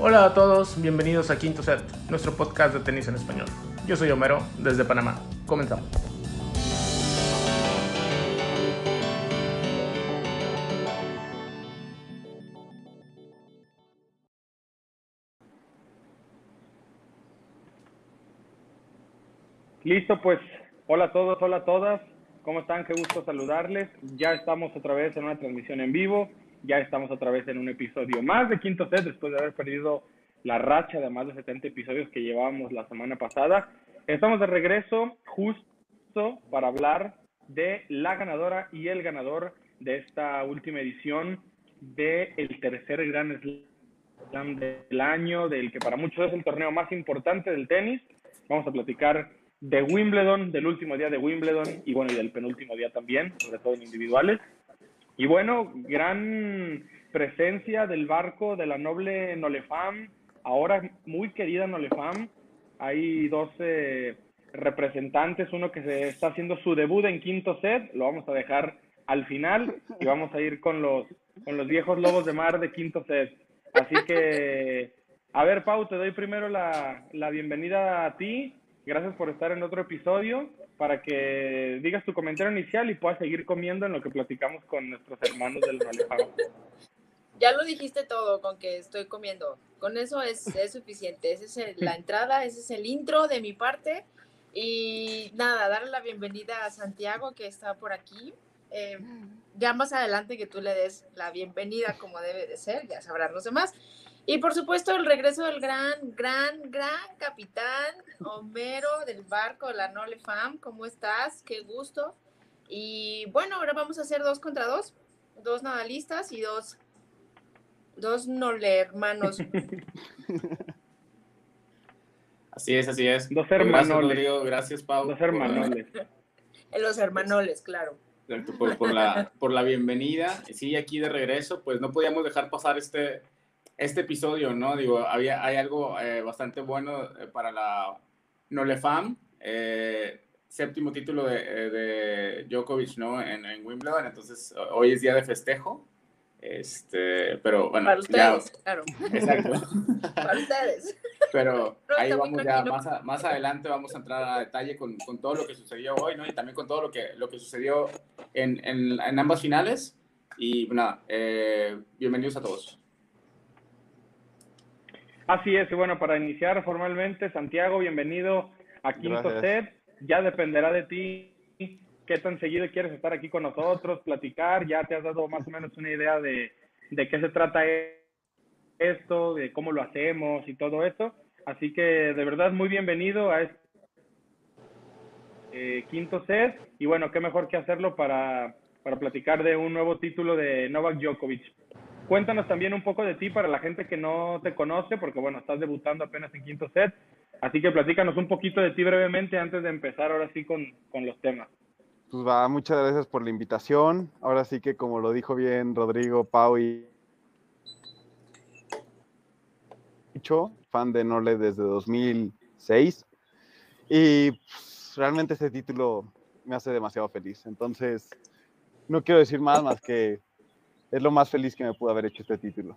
Hola a todos, bienvenidos a Quinto Set, nuestro podcast de tenis en español. Yo soy Homero, desde Panamá. Comenzamos. Listo, pues hola a todos, hola a todas. ¿Cómo están? Qué gusto saludarles. Ya estamos otra vez en una transmisión en vivo. Ya estamos otra vez en un episodio más de Quinto Set después de haber perdido la racha de más de 70 episodios que llevábamos la semana pasada. Estamos de regreso justo para hablar de la ganadora y el ganador de esta última edición del el tercer Gran Slam del año, del que para muchos es el torneo más importante del tenis. Vamos a platicar de Wimbledon, del último día de Wimbledon y bueno, y del penúltimo día también, sobre todo en individuales. Y bueno, gran presencia del barco de la noble Nolefam, ahora muy querida Nolefam. Hay dos representantes, uno que se está haciendo su debut en quinto set, lo vamos a dejar al final y vamos a ir con los, con los viejos lobos de mar de quinto set. Así que, a ver, Pau, te doy primero la, la bienvenida a ti Gracias por estar en otro episodio para que digas tu comentario inicial y puedas seguir comiendo en lo que platicamos con nuestros hermanos del Nolefam. Ya lo dijiste todo con que estoy comiendo. Con eso es, es suficiente. Esa es la entrada, ese es el intro de mi parte. Y nada, darle la bienvenida a Santiago que está por aquí. Eh, ya más adelante que tú le des la bienvenida como debe de ser, ya sabrán los demás. Y por supuesto el regreso del gran, gran, gran capitán Homero del barco, la Nole Fam. ¿Cómo estás? Qué gusto. Y bueno, ahora vamos a hacer dos contra dos. Dos nadalistas y dos, dos Nole hermanos. Así es, así es. Dos hermanos. Gracias, Rodrigo. Gracias, Pau. Dos hermanoles. Los hermanoles, claro. Por, por, la, por la bienvenida. Sí, aquí de regreso, pues no podíamos dejar pasar este, este episodio, ¿no? Digo, había, hay algo eh, bastante bueno eh, para la Nolefam, eh, séptimo título de, de Djokovic, ¿no? En, en, Wimbledon, entonces hoy es día de festejo. Este, pero bueno, para ustedes, claro. Exacto. para ustedes. Pero ahí vamos ya, más, a, más adelante vamos a entrar a detalle con, con, todo lo que sucedió hoy, ¿no? Y también con todo lo que, lo que sucedió en, en, en ambas finales. Y nada, bienvenidos a todos. Así es, y bueno, para iniciar formalmente, Santiago, bienvenido a Quinto Set. Ya dependerá de ti qué tan seguido quieres estar aquí con nosotros, platicar. Ya te has dado más o menos una idea de, de qué se trata esto, de cómo lo hacemos y todo eso. Así que de verdad muy bienvenido a este eh, quinto set. Y bueno, qué mejor que hacerlo para, para platicar de un nuevo título de Novak Djokovic. Cuéntanos también un poco de ti para la gente que no te conoce, porque bueno, estás debutando apenas en quinto set. Así que platícanos un poquito de ti brevemente antes de empezar ahora sí con, con los temas. Pues va, muchas gracias por la invitación. Ahora sí que como lo dijo bien Rodrigo, Pau y fan de Nole desde 2006 y pues, realmente este título me hace demasiado feliz. Entonces, no quiero decir más más que es lo más feliz que me pudo haber hecho este título.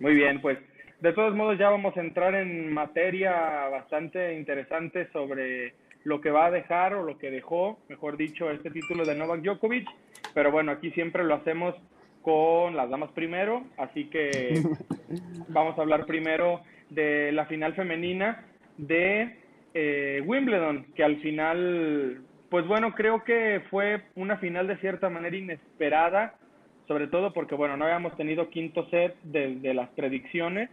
Muy bien, pues de todos modos ya vamos a entrar en materia bastante interesante sobre lo que va a dejar o lo que dejó, mejor dicho, este título de Novak Djokovic. Pero bueno, aquí siempre lo hacemos con las damas primero, así que vamos a hablar primero de la final femenina de eh, Wimbledon, que al final, pues bueno, creo que fue una final de cierta manera inesperada sobre todo porque, bueno, no habíamos tenido quinto set desde las predicciones,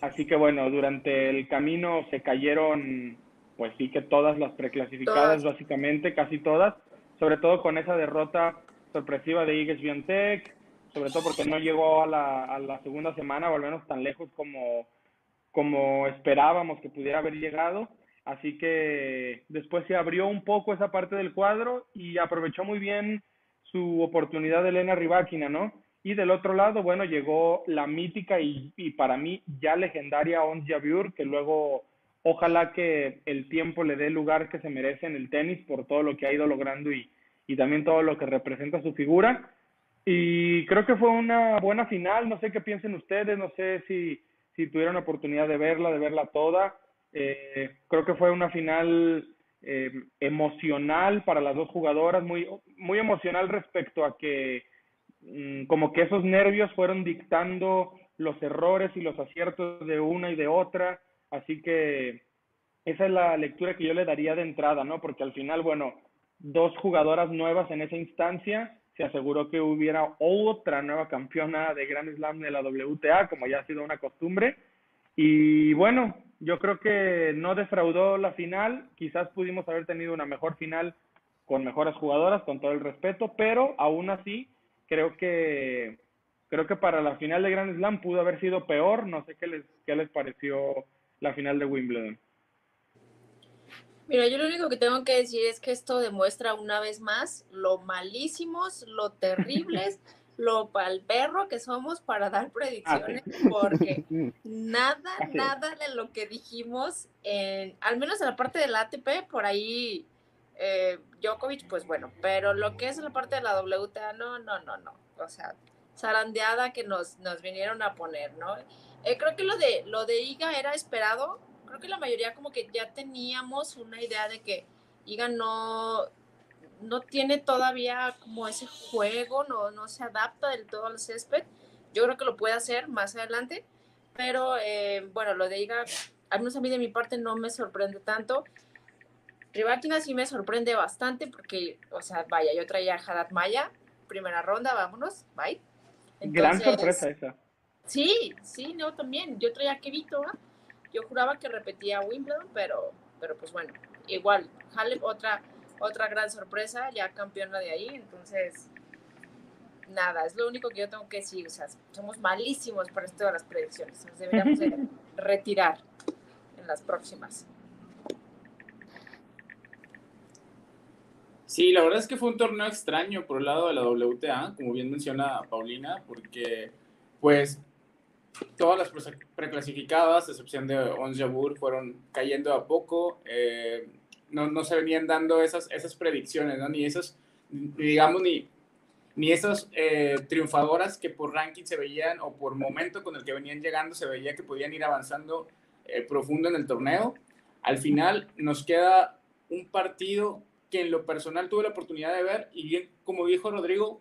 así que, bueno, durante el camino se cayeron, pues sí que todas las preclasificadas, básicamente, casi todas, sobre todo con esa derrota sorpresiva de Iges Biontech, sobre todo porque no llegó a la, a la segunda semana, o al menos tan lejos como, como esperábamos que pudiera haber llegado. Así que después se abrió un poco esa parte del cuadro y aprovechó muy bien su oportunidad de Elena Rybakina, ¿no? Y del otro lado, bueno, llegó la mítica y, y para mí ya legendaria Ons Jabeur, que luego ojalá que el tiempo le dé el lugar que se merece en el tenis por todo lo que ha ido logrando y, también todo lo que representa su figura. y creo que fue una buena final, no sé qué piensen ustedes, no sé si, si tuvieron oportunidad de verla, de verla toda. Eh, creo que fue una final eh, emocional para las dos jugadoras, muy, muy emocional respecto a que mm, como que esos nervios fueron dictando los errores y los aciertos de una y de otra, así que esa es la lectura que yo le daría de entrada, ¿no? Porque al final, bueno, dos jugadoras nuevas en esa instancia, se aseguró que hubiera otra nueva campeona de Grand Slam de la WTA, como ya ha sido una costumbre. Y bueno, yo creo que no defraudó la final, quizás pudimos haber tenido una mejor final con mejores jugadoras, con todo el respeto, pero aún así creo que creo que para la final de Grand Slam pudo haber sido peor, no sé qué les qué les pareció la final de Wimbledon. Mira, yo lo único que tengo que decir es que esto demuestra una vez más lo malísimos, lo terribles, lo perro que somos para dar Ah, predicciones, porque nada, Así es. nada de lo que dijimos, en, al menos en la parte del ATP, por ahí eh, Djokovic, pues bueno, pero lo que es en la parte de la WTA, no, no, no, no. O sea, zarandeada que nos, nos vinieron a poner, ¿no? Eh, creo que lo de, lo de Iga era esperado. Creo que la mayoría como que ya teníamos una idea de que Iga no, no tiene todavía como ese juego, no, no se adapta del todo al césped. Yo creo que lo puede hacer más adelante, pero eh, bueno, lo de Iga, al menos a mí de mi parte no me sorprende tanto. Rybakina sí me sorprende bastante porque, o sea, vaya, yo traía a Haddad Maya, primera ronda, vámonos, bye. Gran sorpresa esa. Sí, sí, no, también. Yo traía a Kevito, ¿ah? Yo juraba que repetía Wimbledon, pero, pero pues bueno, igual. Halep, otra, otra gran sorpresa, ya campeona de ahí, entonces, nada, es lo único que yo tengo que decir. O sea, somos malísimos para esto de las predicciones. Nos deberíamos de retirar en las próximas. Sí, la verdad es que fue un torneo extraño por el lado de la WTA, como bien menciona Paulina, porque pues todas las pre- preclasificadas, a excepción de Ons Jabeur, fueron cayendo a poco. eh, no, no se venían dando esas, esas predicciones, ¿no? Ni esas, digamos, ni, ni esas eh, triunfadoras que por ranking se veían o por momento con el que venían llegando se veía que podían ir avanzando eh, profundo en el torneo. Al final nos queda un partido que en lo personal tuve la oportunidad de ver y bien, como dijo Rodrigo,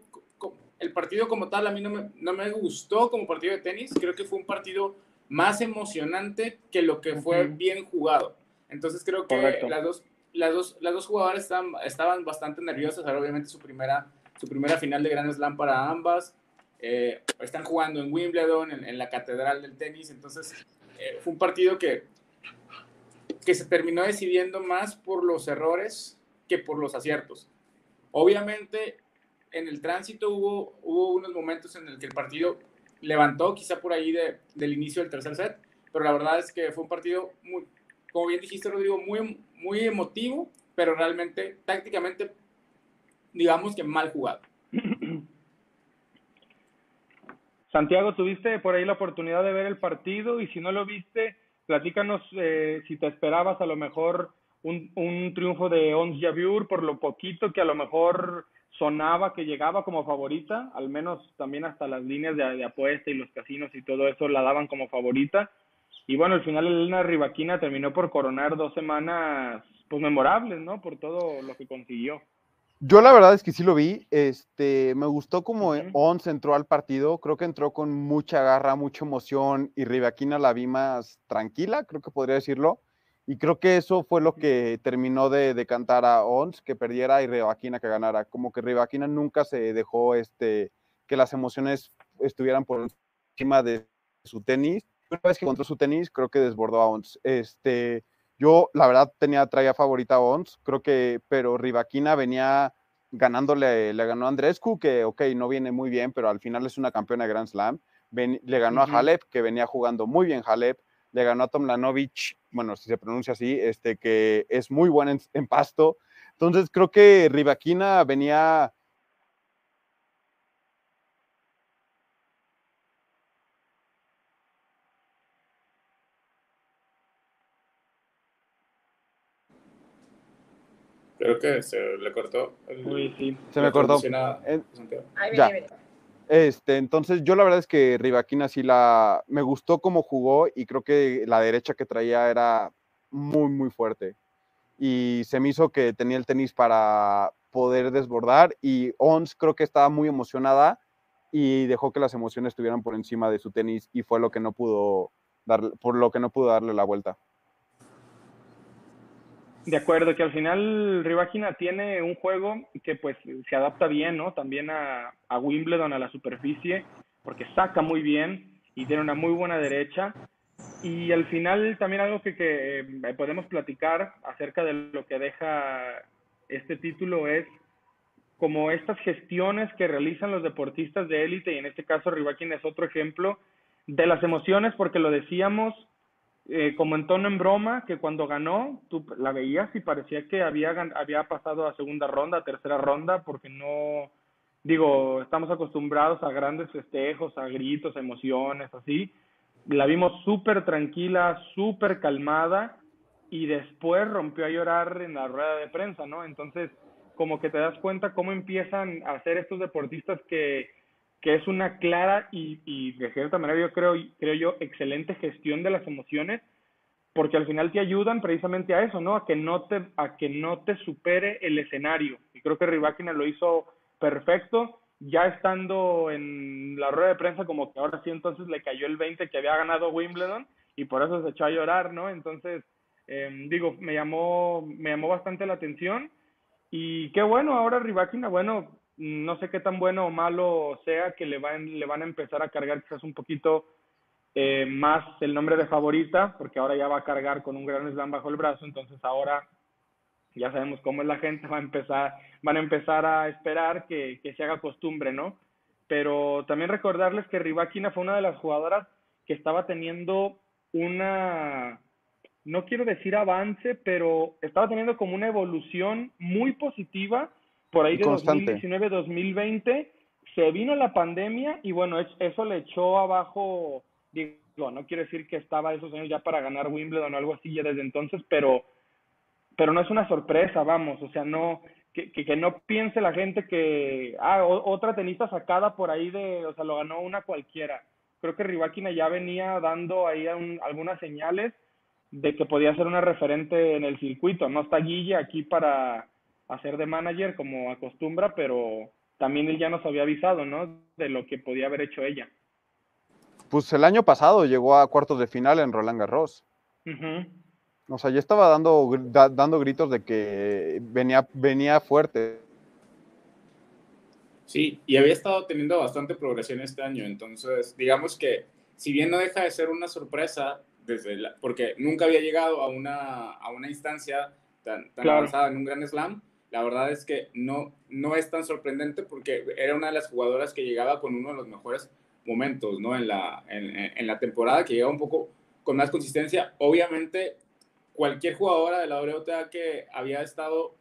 el partido como tal a mí no me, no me gustó como partido de tenis, creo que fue un partido más emocionante que lo que fue bien jugado. Entonces creo que Correcto. las dos, las, dos, las dos jugadoras estaban, estaban bastante nerviosas, era obviamente su primera, su primera final de Grand Slam para ambas. Eh, están jugando en Wimbledon, en, en la catedral del tenis, entonces eh, fue un partido que, que se terminó decidiendo más por los errores que por los aciertos. Obviamente, en el tránsito hubo, hubo unos momentos en el que el partido levantó, quizá por ahí de- del inicio del tercer set, pero la verdad es que fue un partido, muy, como bien dijiste, Rodrigo, muy, muy emotivo, pero realmente, tácticamente, digamos que mal jugado. Santiago, tuviste por ahí la oportunidad de ver el partido y si no lo viste, platícanos eh, si te esperabas a lo mejor un, un triunfo de Ons Jabeur por lo poquito que a lo mejor sonaba que llegaba como favorita, al menos también hasta las líneas de, de apuesta y los casinos y todo eso la daban como favorita. Y bueno, al final Elena Rivaquina terminó por coronar dos semanas pues memorables, ¿no? Por todo lo que consiguió. Yo la verdad es que sí lo vi. Este, me gustó como Ujú. Ons entró al partido. Creo que entró con mucha garra, mucha emoción y Rivaquina la vi más tranquila, creo que podría decirlo. Y creo que eso fue lo que terminó de decantar a Ons, que perdiera y Rivaquina que ganara. Como que Rivaquina nunca se dejó este, que las emociones estuvieran por encima de su tenis. Una vez que encontró su tenis, creo que desbordó a Ons. Este, yo, la verdad, tenía, traía favorita a Ons, creo que, pero Rivaquina venía ganándole, le ganó a Andrescu, que, ok, no viene muy bien, pero al final es una campeona de Grand Slam. Ven- le ganó a Halep, que venía jugando muy bien Halep. Le ganó a Tomlanovic, bueno, si se pronuncia así, este, que es muy buena en, en pasto. Entonces, creo que Rivaquina venía Creo que se le cortó. el- Uy, sí. Se me cortó. Eh, Ya. viene, viene. Este, entonces yo la verdad es que Rivaquina sí la me gustó cómo jugó y creo que la derecha que traía era muy muy fuerte. Y se me hizo que tenía el tenis para poder desbordar y Ons creo que estaba muy emocionada y dejó que las emociones estuvieran por encima de su tenis y fue lo que no pudo dar por lo que no pudo darle la vuelta. De acuerdo, que al final Rivagina tiene un juego que pues se adapta bien, ¿no? También a, Wimbledon, a la superficie, porque saca muy bien y tiene una muy buena derecha. Y al final también algo que, que eh, podemos platicar acerca de lo que deja este título es como estas gestiones que realizan los deportistas de élite, y en este caso Rivakin es otro ejemplo, de las emociones, porque lo decíamos, eh, como en tono en broma, que cuando ganó, tú la veías y parecía que había, había pasado a segunda ronda, a tercera ronda, porque no, digo, estamos acostumbrados a grandes festejos, a gritos, a emociones, así. La vimos súper tranquila, súper calmada, y después rompió a llorar en la rueda de prensa, ¿no? Entonces, como que te das cuenta cómo empiezan a ser estos deportistas que que es una clara y, y de cierta manera yo creo, creo yo excelente gestión de las emociones porque al final te ayudan precisamente a eso, ¿no? A que no te, a que no te supere el escenario. Y creo que Rybakina lo hizo perfecto, ya estando en la rueda de prensa como que ahora sí entonces le cayó el 20 que había ganado Wimbledon y por eso se echó a llorar, ¿no? Entonces, em, digo, me llamó, me llamó bastante la atención y qué bueno, ahora Rybakina, bueno, no sé qué tan bueno o malo sea que le van, le van a empezar a cargar quizás un poquito eh, más el nombre de favorita, porque ahora ya va a cargar con un gran slam bajo el brazo, entonces ahora ya sabemos cómo es la gente, va a empezar, van a empezar a esperar que, que se haga costumbre, ¿no? Pero también recordarles que Ribakina fue una de las jugadoras que estaba teniendo una, no quiero decir avance, pero estaba teniendo como una evolución muy positiva por ahí de 2019-2020 se vino la pandemia y bueno, eso le echó abajo, digo, no quiere decir que estaba esos años ya para ganar Wimbledon o algo así ya desde entonces, pero, pero no es una sorpresa, vamos, o sea, no, que, que, no piense la gente que, ah, otra tenista sacada por ahí de, o sea, lo ganó una cualquiera. Creo que Rivakina ya venía dando ahí algunas señales de que podía ser una referente en el circuito. No está Guille aquí para, hacer de manager como acostumbra, pero también él ya nos había avisado, ¿no? De lo que podía haber hecho ella. Pues el año pasado llegó a cuartos de final en Roland Garros. O sea, ya estaba dando, dando gritos de que venía, venía fuerte. Sí, y había estado teniendo bastante progresión este año. Entonces, digamos que si bien no deja de ser una sorpresa, desde porque nunca había llegado a una, a una instancia tan, tan avanzada en un Gran Slam, la verdad es que no, no es tan sorprendente porque era una de las jugadoras que llegaba con uno de los mejores momentos, ¿no? En la, en, la temporada, que llegaba un poco con más consistencia. Obviamente, cualquier jugadora de la WTA que había estado,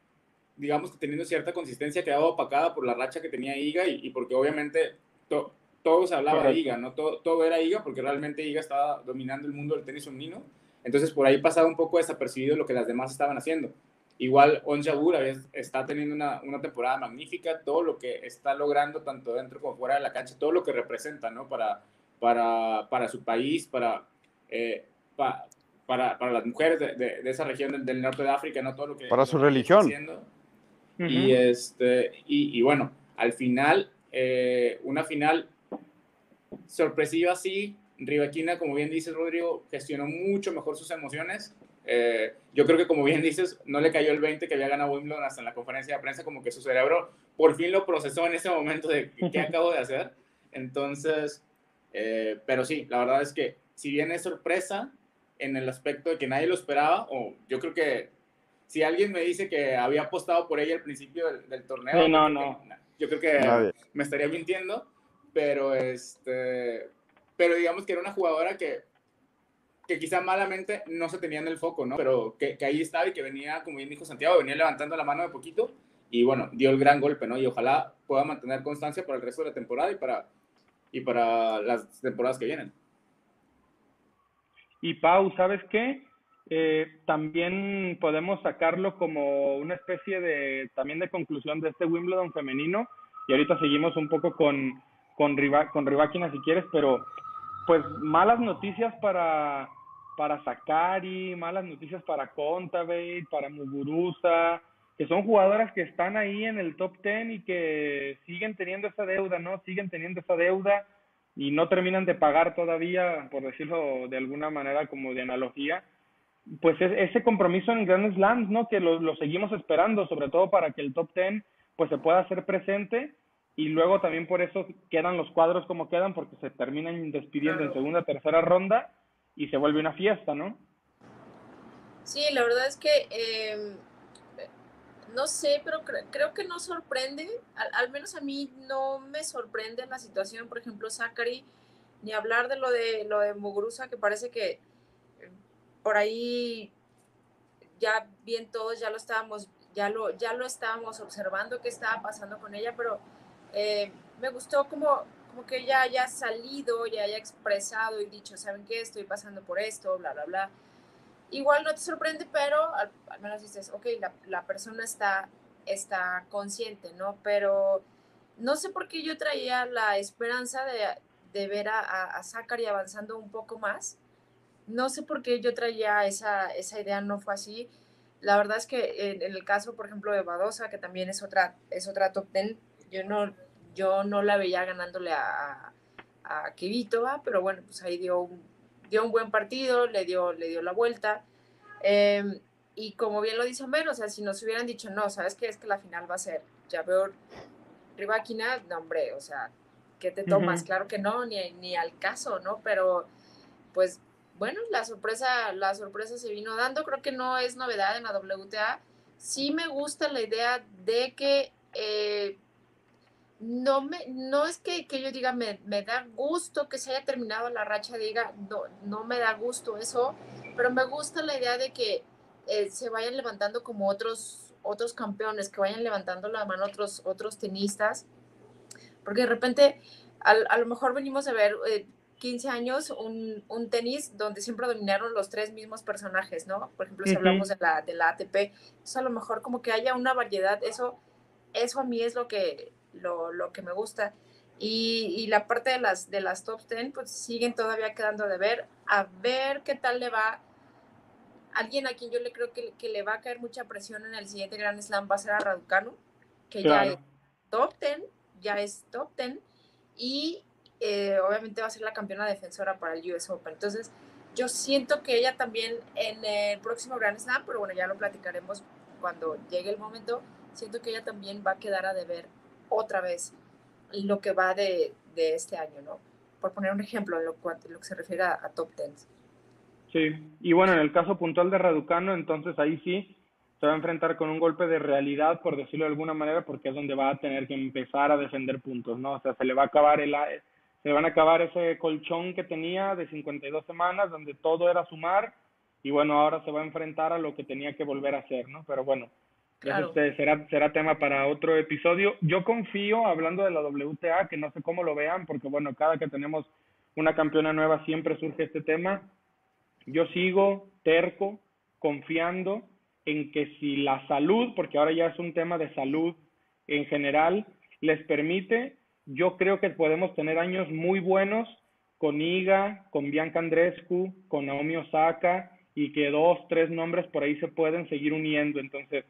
digamos que teniendo cierta consistencia, quedaba opacada por la racha que tenía Iga y, porque obviamente todo se hablaba de Iga, ¿no? Todo, todo era Iga porque realmente Iga estaba dominando el mundo del tenis femenino. Entonces, por ahí pasaba un poco desapercibido lo que las demás estaban haciendo. Igual Onjabur está teniendo una, una, temporada magnífica, todo lo que está logrando tanto dentro como fuera de la cancha, todo lo que representa ¿no? para, para, para su país, para, eh, para, para, las mujeres de, de, esa región del, norte de África, ¿no? todo lo que... Para su religión. y, este, y, y, bueno, al final, eh, una final sorpresiva, sí. Rivaquina, como bien dices, Rodrigo, gestionó mucho mejor sus emociones eh, yo creo que como bien dices, no le cayó el 20 que había ganado Wimbledon hasta en la conferencia de prensa, como que su cerebro por fin lo procesó en ese momento de qué acabo de hacer. Entonces, eh, pero sí, la verdad es que si bien es sorpresa en el aspecto de que nadie lo esperaba, o yo creo que si alguien me dice que había apostado por ella al principio del, torneo, no, no, yo creo que me estaría mintiendo, pero este, pero digamos que era una jugadora que que quizá malamente no se tenía en el foco, ¿no? Pero que, ahí estaba y que venía, como bien dijo Santiago, venía levantando la mano de poquito y bueno, dio el gran golpe, ¿no? Y ojalá pueda mantener constancia para el resto de la temporada y para, y para las temporadas que vienen. Y Pau, ¿sabes qué? Eh, también podemos sacarlo como una especie de, también de conclusión de este Wimbledon femenino. Y ahorita seguimos un poco con, con, Riva, con Rivakina si quieres, pero pues malas noticias para, para Sakari, malas noticias para Contaveit, para Muguruza, que son jugadoras que están ahí en el top 10 y que siguen teniendo esa deuda, ¿no? Siguen teniendo esa deuda y no terminan de pagar todavía, por decirlo de alguna manera como de analogía, pues ese compromiso en Grand Slams, ¿no? Que lo, lo, seguimos esperando, sobre todo para que el top 10 pues se pueda hacer presente y luego también por eso quedan los cuadros como quedan porque se terminan despidiendo en segunda, tercera ronda y se vuelve una fiesta, ¿no? Sí, la verdad es que eh, no sé, pero creo que no sorprende, al, menos a mí no me sorprende la situación, por ejemplo, Zachary, ni hablar de lo de lo de Muguruza, que parece que por ahí ya bien todos ya lo estábamos, ya lo, ya lo estábamos observando qué estaba pasando con ella, pero eh, me gustó como, como que ella haya salido y haya expresado y dicho, ¿saben qué? Estoy pasando por esto, bla, bla, bla igual no te sorprende, pero al, menos dices, ok, la, la, persona está, está consciente, ¿no? Pero no sé por qué yo traía la esperanza de, de ver a, a, Zachary avanzando un poco más. No sé por qué yo traía esa, esa idea, no fue así. La verdad es que en, el caso, por ejemplo, de Badosa, que también es otra, es otra top ten, yo no, yo no la veía ganándole a, a, a pero bueno, pues ahí dio un dio un buen partido, le dio, le dio la vuelta. Em, y como bien lo dice Homero, o sea, si nos hubieran dicho, no, ¿sabes qué? Es que la final va a ser ya veo Rivaquina, no, hombre, o sea, ¿qué te tomas? Claro que no, ni, ni al caso, ¿no? Pero, pues, bueno, la sorpresa, la sorpresa se vino dando, creo que no es novedad en la WTA. Sí me gusta la idea de que eh, no me, no es que, que yo diga me, me, da gusto que se haya terminado la racha, diga, no, no me da gusto eso, pero me gusta la idea de que eh, se vayan levantando como otros, otros campeones, que vayan levantando la mano otros, otros tenistas, porque de repente a, a lo mejor venimos a ver 15 eh, años un, un, tenis donde siempre dominaron los tres mismos personajes, ¿no? Por ejemplo, si hablamos de la, de la ATP, eso a lo mejor como que haya una variedad, eso, eso a mí es lo que lo, lo que me gusta. Y, y, la parte de las, de las top 10, pues siguen todavía quedando de ver, a ver qué tal le va. Alguien a quien yo le creo que, que le va a caer mucha presión en el siguiente Grand Slam va a ser a Raducanu, que ya es top 10, ya es top 10, y eh, obviamente va a ser la campeona defensora para el US Open. Entonces, yo siento que ella también en el próximo Grand Slam, pero bueno, ya lo platicaremos cuando llegue el momento, siento que ella también va a quedar a deber otra vez lo que va de, de este año, ¿no? Por poner un ejemplo en lo, lo que se refiere a, top tens. Sí, y bueno, en el caso puntual de Raducano, entonces ahí sí se va a enfrentar con un golpe de realidad, por decirlo de alguna manera, porque es donde va a tener que empezar a defender puntos, ¿no? O sea, se le va a acabar el se van a acabar ese colchón que tenía de 52 semanas, donde todo era sumar, y bueno, ahora se va a enfrentar a lo que tenía que volver a hacer, ¿no? Pero bueno, este será, será tema para otro episodio. Yo confío, hablando de la WTA, que no sé cómo lo vean, porque bueno, cada que tenemos una campeona nueva siempre surge este tema. Yo sigo terco, confiando en que si la salud, porque ahora ya es un tema de salud en general, les permite, yo creo que podemos tener años muy buenos con Iga, con Bianca Andrescu, con Naomi Osaka, y que dos, tres nombres por ahí se pueden seguir uniendo. Entonces,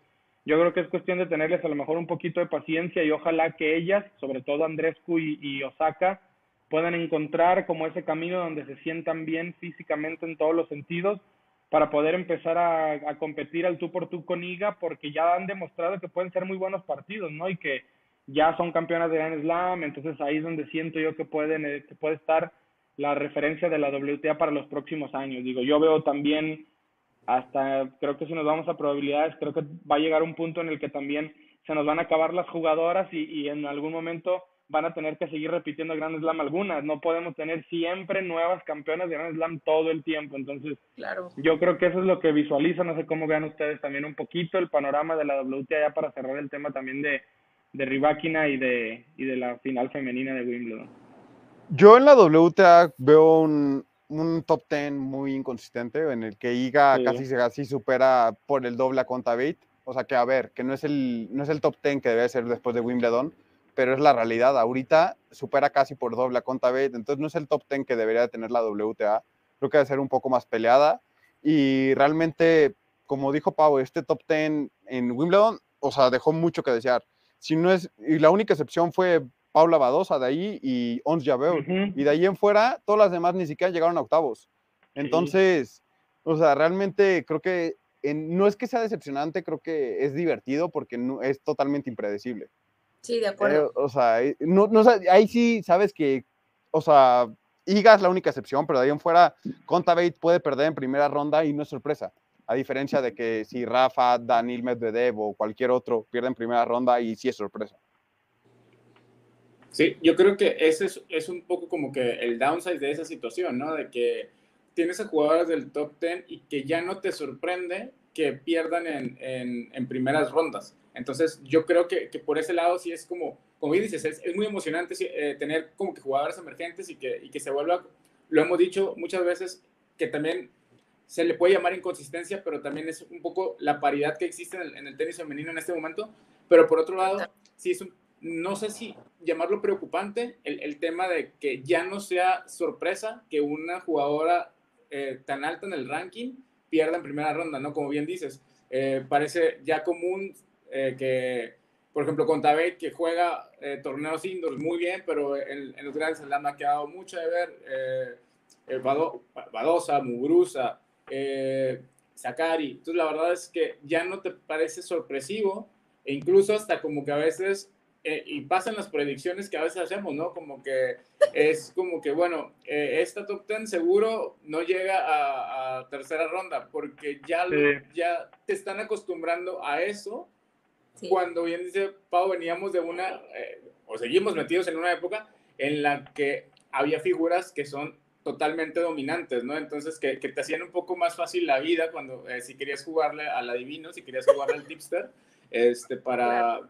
yo creo que es cuestión de tenerles a lo mejor un poquito de paciencia y ojalá que ellas, sobre todo Andrescu y, Osaka, puedan encontrar como ese camino donde se sientan bien físicamente en todos los sentidos para poder empezar a, a, competir al tú por tú con IGA porque ya han demostrado que pueden ser muy buenos partidos, ¿no? Y que ya son campeonas de Grand Slam, entonces ahí es donde siento yo que pueden eh, que puede estar la referencia de la WTA para los próximos años. Digo, yo veo también hasta creo que si nos vamos a probabilidades, creo que va a llegar un punto en el que también se nos van a acabar las jugadoras y, y en algún momento van a tener que seguir repitiendo Grand Slam algunas. No podemos tener siempre nuevas campeonas de Grand Slam todo el tiempo. Entonces, claro. yo creo que eso es lo que visualizo. No sé cómo vean ustedes también un poquito el panorama de la WTA ya para cerrar el tema también de, de Rybakina y de, y de la final femenina de Wimbledon. Yo en la WTA veo un, un top 10 muy inconsistente en el que Iga sí. casi, casi supera por el doble a Contaveit. O sea que, a ver, que no es, el, no es el top 10 que debe ser después de Wimbledon, pero es la realidad. Ahorita supera casi por doble a Contabate, entonces no es el top 10 que debería de tener la WTA. Creo que debe ser un poco más peleada. Y realmente, como dijo Pau, este top 10 en Wimbledon, o sea, dejó mucho que desear. Si no es, y la única excepción fue Paula Badosa de ahí y Ons Jabeur. Y de ahí en fuera, todas las demás ni siquiera llegaron a octavos. Entonces, o sea, realmente creo que no es que sea decepcionante, creo que es divertido porque no, es totalmente impredecible. Sí, de acuerdo. Eh, o sea, no, no, ahí sí sabes que, o sea, Iga es la única excepción, pero de ahí en fuera, Contavate puede perder en primera ronda y no es sorpresa. A diferencia de que si Rafa, Daniel Medvedev o cualquier otro pierde en primera ronda y sí es sorpresa. Sí, yo creo que ese es, es, un poco como que el downside de esa situación, ¿no? De que tienes a jugadores del top 10 y que ya no te sorprende que pierdan en, en, en primeras rondas. Entonces, yo creo que, que, por ese lado sí es como, como bien dices, es, es muy emocionante eh, tener como que jugadores emergentes y que, y que se vuelva, lo hemos dicho muchas veces, que también se le puede llamar inconsistencia, pero también es un poco la paridad que existe en el, en el tenis femenino en este momento. Pero por otro lado, sí es un, no sé si llamarlo preocupante el, tema de que ya no sea sorpresa que una jugadora eh, tan alta en el ranking pierda en primera ronda, ¿no? Como bien dices, eh, parece ya común eh, que, por ejemplo, con Tabet, que juega torneos indoors muy bien, pero en, los grandes le ha quedado mucho de ver, eh, Badosa, Muguruza, Sakari. Entonces, la verdad es que ya no te parece sorpresivo, e incluso hasta como que a veces eh, y pasan las predicciones que a veces hacemos, ¿no? Como que es como que, bueno, eh, esta top 10 seguro no llega a, tercera ronda porque ya, ya te están acostumbrando a eso. Cuando bien dice Pau, veníamos de una, eh, o seguimos metidos en una época en la que había figuras que son totalmente dominantes, ¿no? Entonces, que, que te hacían un poco más fácil la vida cuando, si querías jugarle al adivino, si querías jugarle al tipster, este, para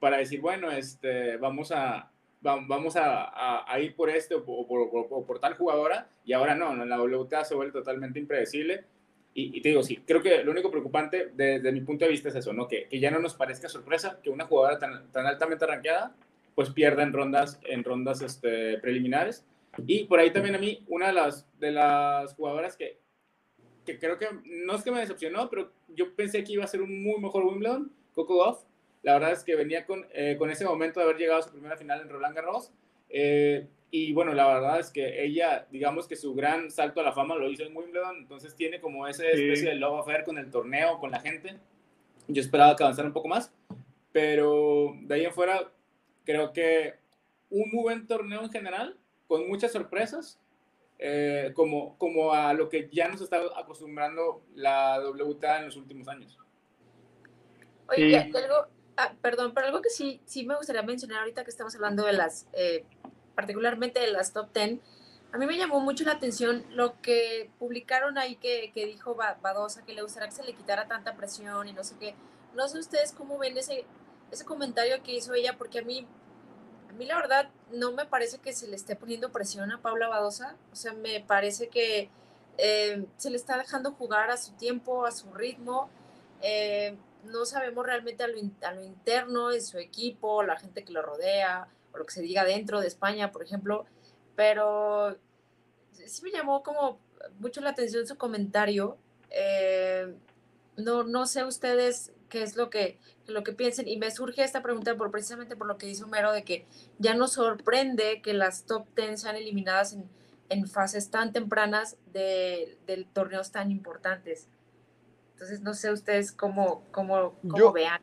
para decir, bueno, este, vamos a, vamos a, a, ir por este o por, por, tal jugadora, y ahora no, la WTA se vuelve totalmente impredecible. Y, te digo, sí, creo que lo único preocupante desde mi punto de vista es eso, ¿no? Que, que ya no nos parezca sorpresa que una jugadora tan, tan altamente rankeada pues pierda en rondas, en rondas este, preliminares. Y por ahí también a mí, una de las, de las jugadoras que, que creo que no es que me decepcionó, pero yo pensé que iba a ser un muy mejor Wimbledon, Coco Goff, la verdad es que venía con, eh, con ese momento de haber llegado a su primera final en Roland Garros. Eh, y bueno, la verdad es que ella, digamos que su gran salto a la fama lo hizo en Wimbledon, entonces tiene como esa especie de love affair con el torneo, con la gente. Yo esperaba que avanzara un poco más, pero de ahí en fuera creo que un muy buen torneo en general, con muchas sorpresas, eh, como, como a lo que ya nos está acostumbrando la WTA en los últimos años. Oye, algo, Ah, perdón, pero algo que sí, sí me gustaría mencionar ahorita que estamos hablando de las, eh, particularmente de las top 10, a mí me llamó mucho la atención lo que publicaron ahí que, que dijo Badosa, que le gustaría que se le quitara tanta presión y no sé qué. No sé ustedes cómo ven ese, ese comentario que hizo ella, porque a mí, a mí la verdad no me parece que se le esté poniendo presión a Paula Badosa. O sea, me parece que eh, se le está dejando jugar a su tiempo, a su ritmo. Eh, no sabemos realmente a lo, interno de su equipo, la gente que lo rodea, o lo que se diga dentro de España, por ejemplo, pero sí me llamó como mucho la atención su comentario. Eh, no, no sé ustedes qué es lo que, lo que piensen, y me surge esta pregunta por, precisamente por lo que dice Homero, de que ya nos sorprende que las top 10 sean eliminadas en, en fases tan tempranas de, de torneos tan importantes. Entonces, no sé ustedes cómo, cómo, cómo vean.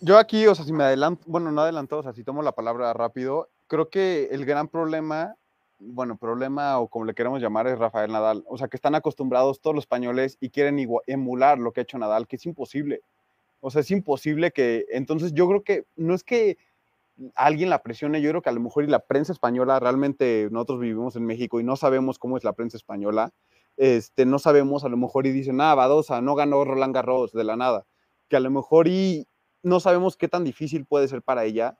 Yo aquí, o sea, si me adelanto, bueno, no adelanto, o sea, si tomo la palabra rápido, creo que el gran problema, bueno, problema o como le queremos llamar es Rafael Nadal. O sea, que están acostumbrados todos los españoles y quieren emular lo que ha hecho Nadal, que es imposible. O sea, es imposible que, entonces yo creo que no es que alguien la presione, yo creo que a lo mejor y la prensa española, realmente nosotros vivimos en México y no sabemos cómo es la prensa española, este, no sabemos a lo mejor y dicen, ah, Badosa no ganó Roland Garros de la nada, que a lo mejor y no sabemos qué tan difícil puede ser para ella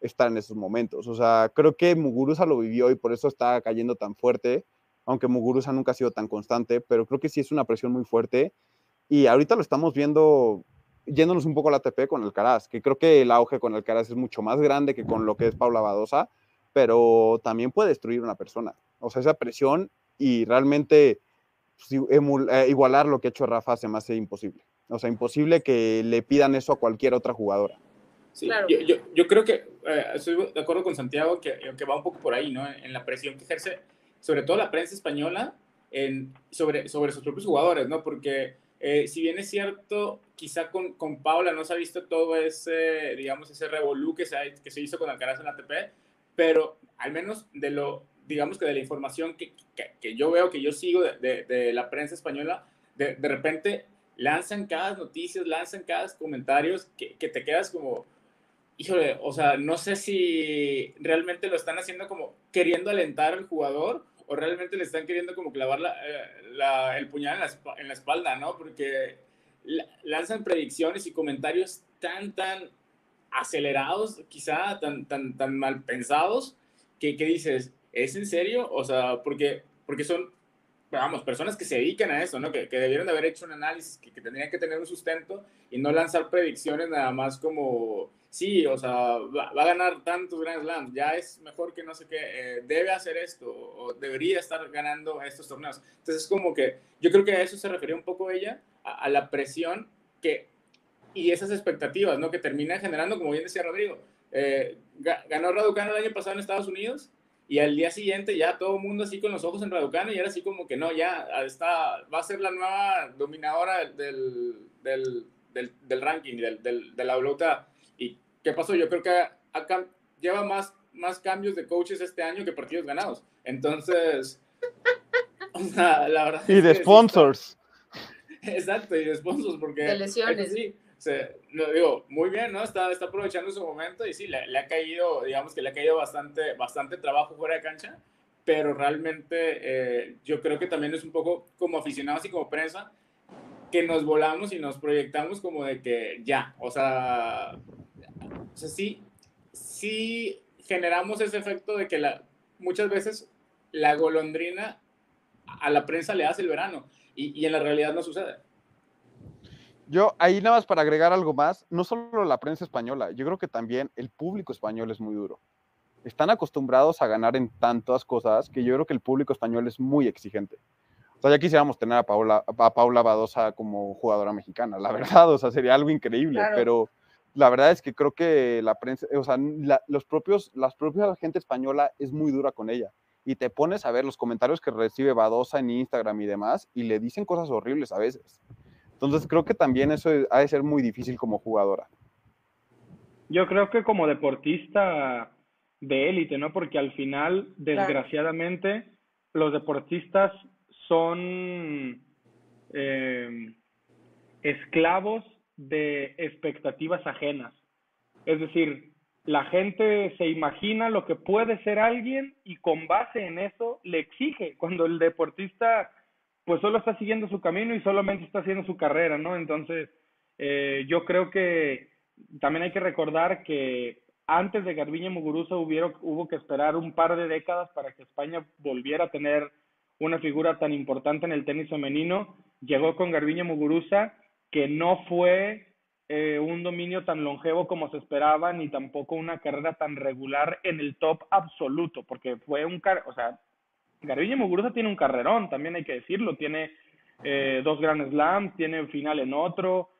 estar en esos momentos. O sea, creo que Muguruza lo vivió y por eso está cayendo tan fuerte, aunque Muguruza nunca ha sido tan constante, pero creo que sí es una presión muy fuerte y ahorita lo estamos viendo yéndonos un poco a la ATP con Alcaraz, que creo que el auge con Alcaraz es mucho más grande que con lo que es Paula Badosa, pero también puede destruir una persona. O sea, esa presión y realmente pues, eh, igualar lo que ha hecho Rafa se me hace imposible. O sea, imposible que le pidan eso a cualquier otra jugadora. Sí, yo, yo, yo, creo que eh, estoy de acuerdo con Santiago que, que, va un poco por ahí, ¿no? En la presión que ejerce, sobre todo la prensa española, en, sobre, sobre sus propios jugadores, ¿no? Porque eh, si bien es cierto, quizá con, con Paula no se ha visto todo ese, digamos, ese revolú que se, que se hizo con Alcaraz en la ATP, pero al menos de lo, digamos que de la información que, que, yo veo, que yo sigo de, de, la prensa española, de, de, repente lanzan cada noticias, lanzan cada comentarios que, que te quedas como, híjole, o sea, no sé si realmente lo están haciendo como queriendo alentar al jugador o realmente le están queriendo como clavar la, el puñal en la, en la, espalda, ¿no? Porque lanzan predicciones y comentarios tan, tan acelerados, quizá tan, tan, tan mal pensados, que, que dices, ¿es en serio? O sea, porque, porque son, vamos, personas que se dedican a eso, ¿no? Que, que debieron de haber hecho un análisis, que, que tendrían que tener un sustento y no lanzar predicciones nada más como sí, o sea, va, a ganar tantos Grand Slams, ya es mejor que no sé qué, eh, debe hacer esto, o debería estar ganando estos torneos. Entonces es como que yo creo que a eso se refería un poco ella, a, la presión que, y esas expectativas, ¿no? Que termina generando, como bien decía Rodrigo, eh, ganó Raducano el año pasado en Estados Unidos, y al día siguiente ya todo el mundo así con los ojos en Raducano y era así como que no, ya está, va a ser la nueva dominadora del, del, del, del ranking, del, del, de la WTA. ¿Qué pasó? Yo creo que acá lleva más, más cambios de coaches este año que partidos ganados. Entonces, la verdad. Y de sponsors. Exacto, y de sponsors, porque. De lesiones. Sí, se, lo digo, muy bien, ¿no? Está, está aprovechando su momento y sí, le, ha caído, digamos que le ha caído bastante, bastante trabajo fuera de cancha, pero realmente eh, yo creo que también es un poco como aficionados y como prensa, que nos volamos y nos proyectamos como de que ya, o sea, o sea, sí, sí generamos ese efecto de que la, muchas veces la golondrina a la prensa le hace el verano y en la realidad no sucede. Yo ahí nada más para agregar algo más, no solo la prensa española, yo creo que también el público español es muy duro. Están acostumbrados a ganar en tantas cosas que yo creo que el público español es muy exigente. O sea, ya quisiéramos tener a Paula, a Paula Badosa como jugadora mexicana, la verdad, o sea, sería algo increíble, claro. pero la verdad es que creo que la prensa, o sea, la, los propios, las propias gente española es muy dura con ella. Y te pones a ver los comentarios que recibe Badosa en Instagram y demás, y le dicen cosas horribles a veces. Entonces creo que también eso ha de ser muy difícil como jugadora. Yo creo que como deportista de élite, ¿no? Porque al final, desgraciadamente, claro. los deportistas son eh, esclavos de expectativas ajenas. Es decir, la gente se imagina lo que puede ser alguien y con base en eso le exige, cuando el deportista pues solo está siguiendo su camino y solamente está haciendo su carrera, ¿no? Entonces, eh, yo creo que también hay que recordar que antes de Garbiñe Muguruza hubo, hubo que esperar un par de décadas para que España volviera a tener una figura tan importante en el tenis femenino. Llegó con Garbiñe Muguruza que no fue eh, un dominio tan longevo como se esperaba, ni tampoco una carrera tan regular en el top absoluto, porque fue un, o sea, Garbiñe Muguruza tiene un carrerón, también hay que decirlo, tiene eh, dos Grand Slams, tiene final en otro,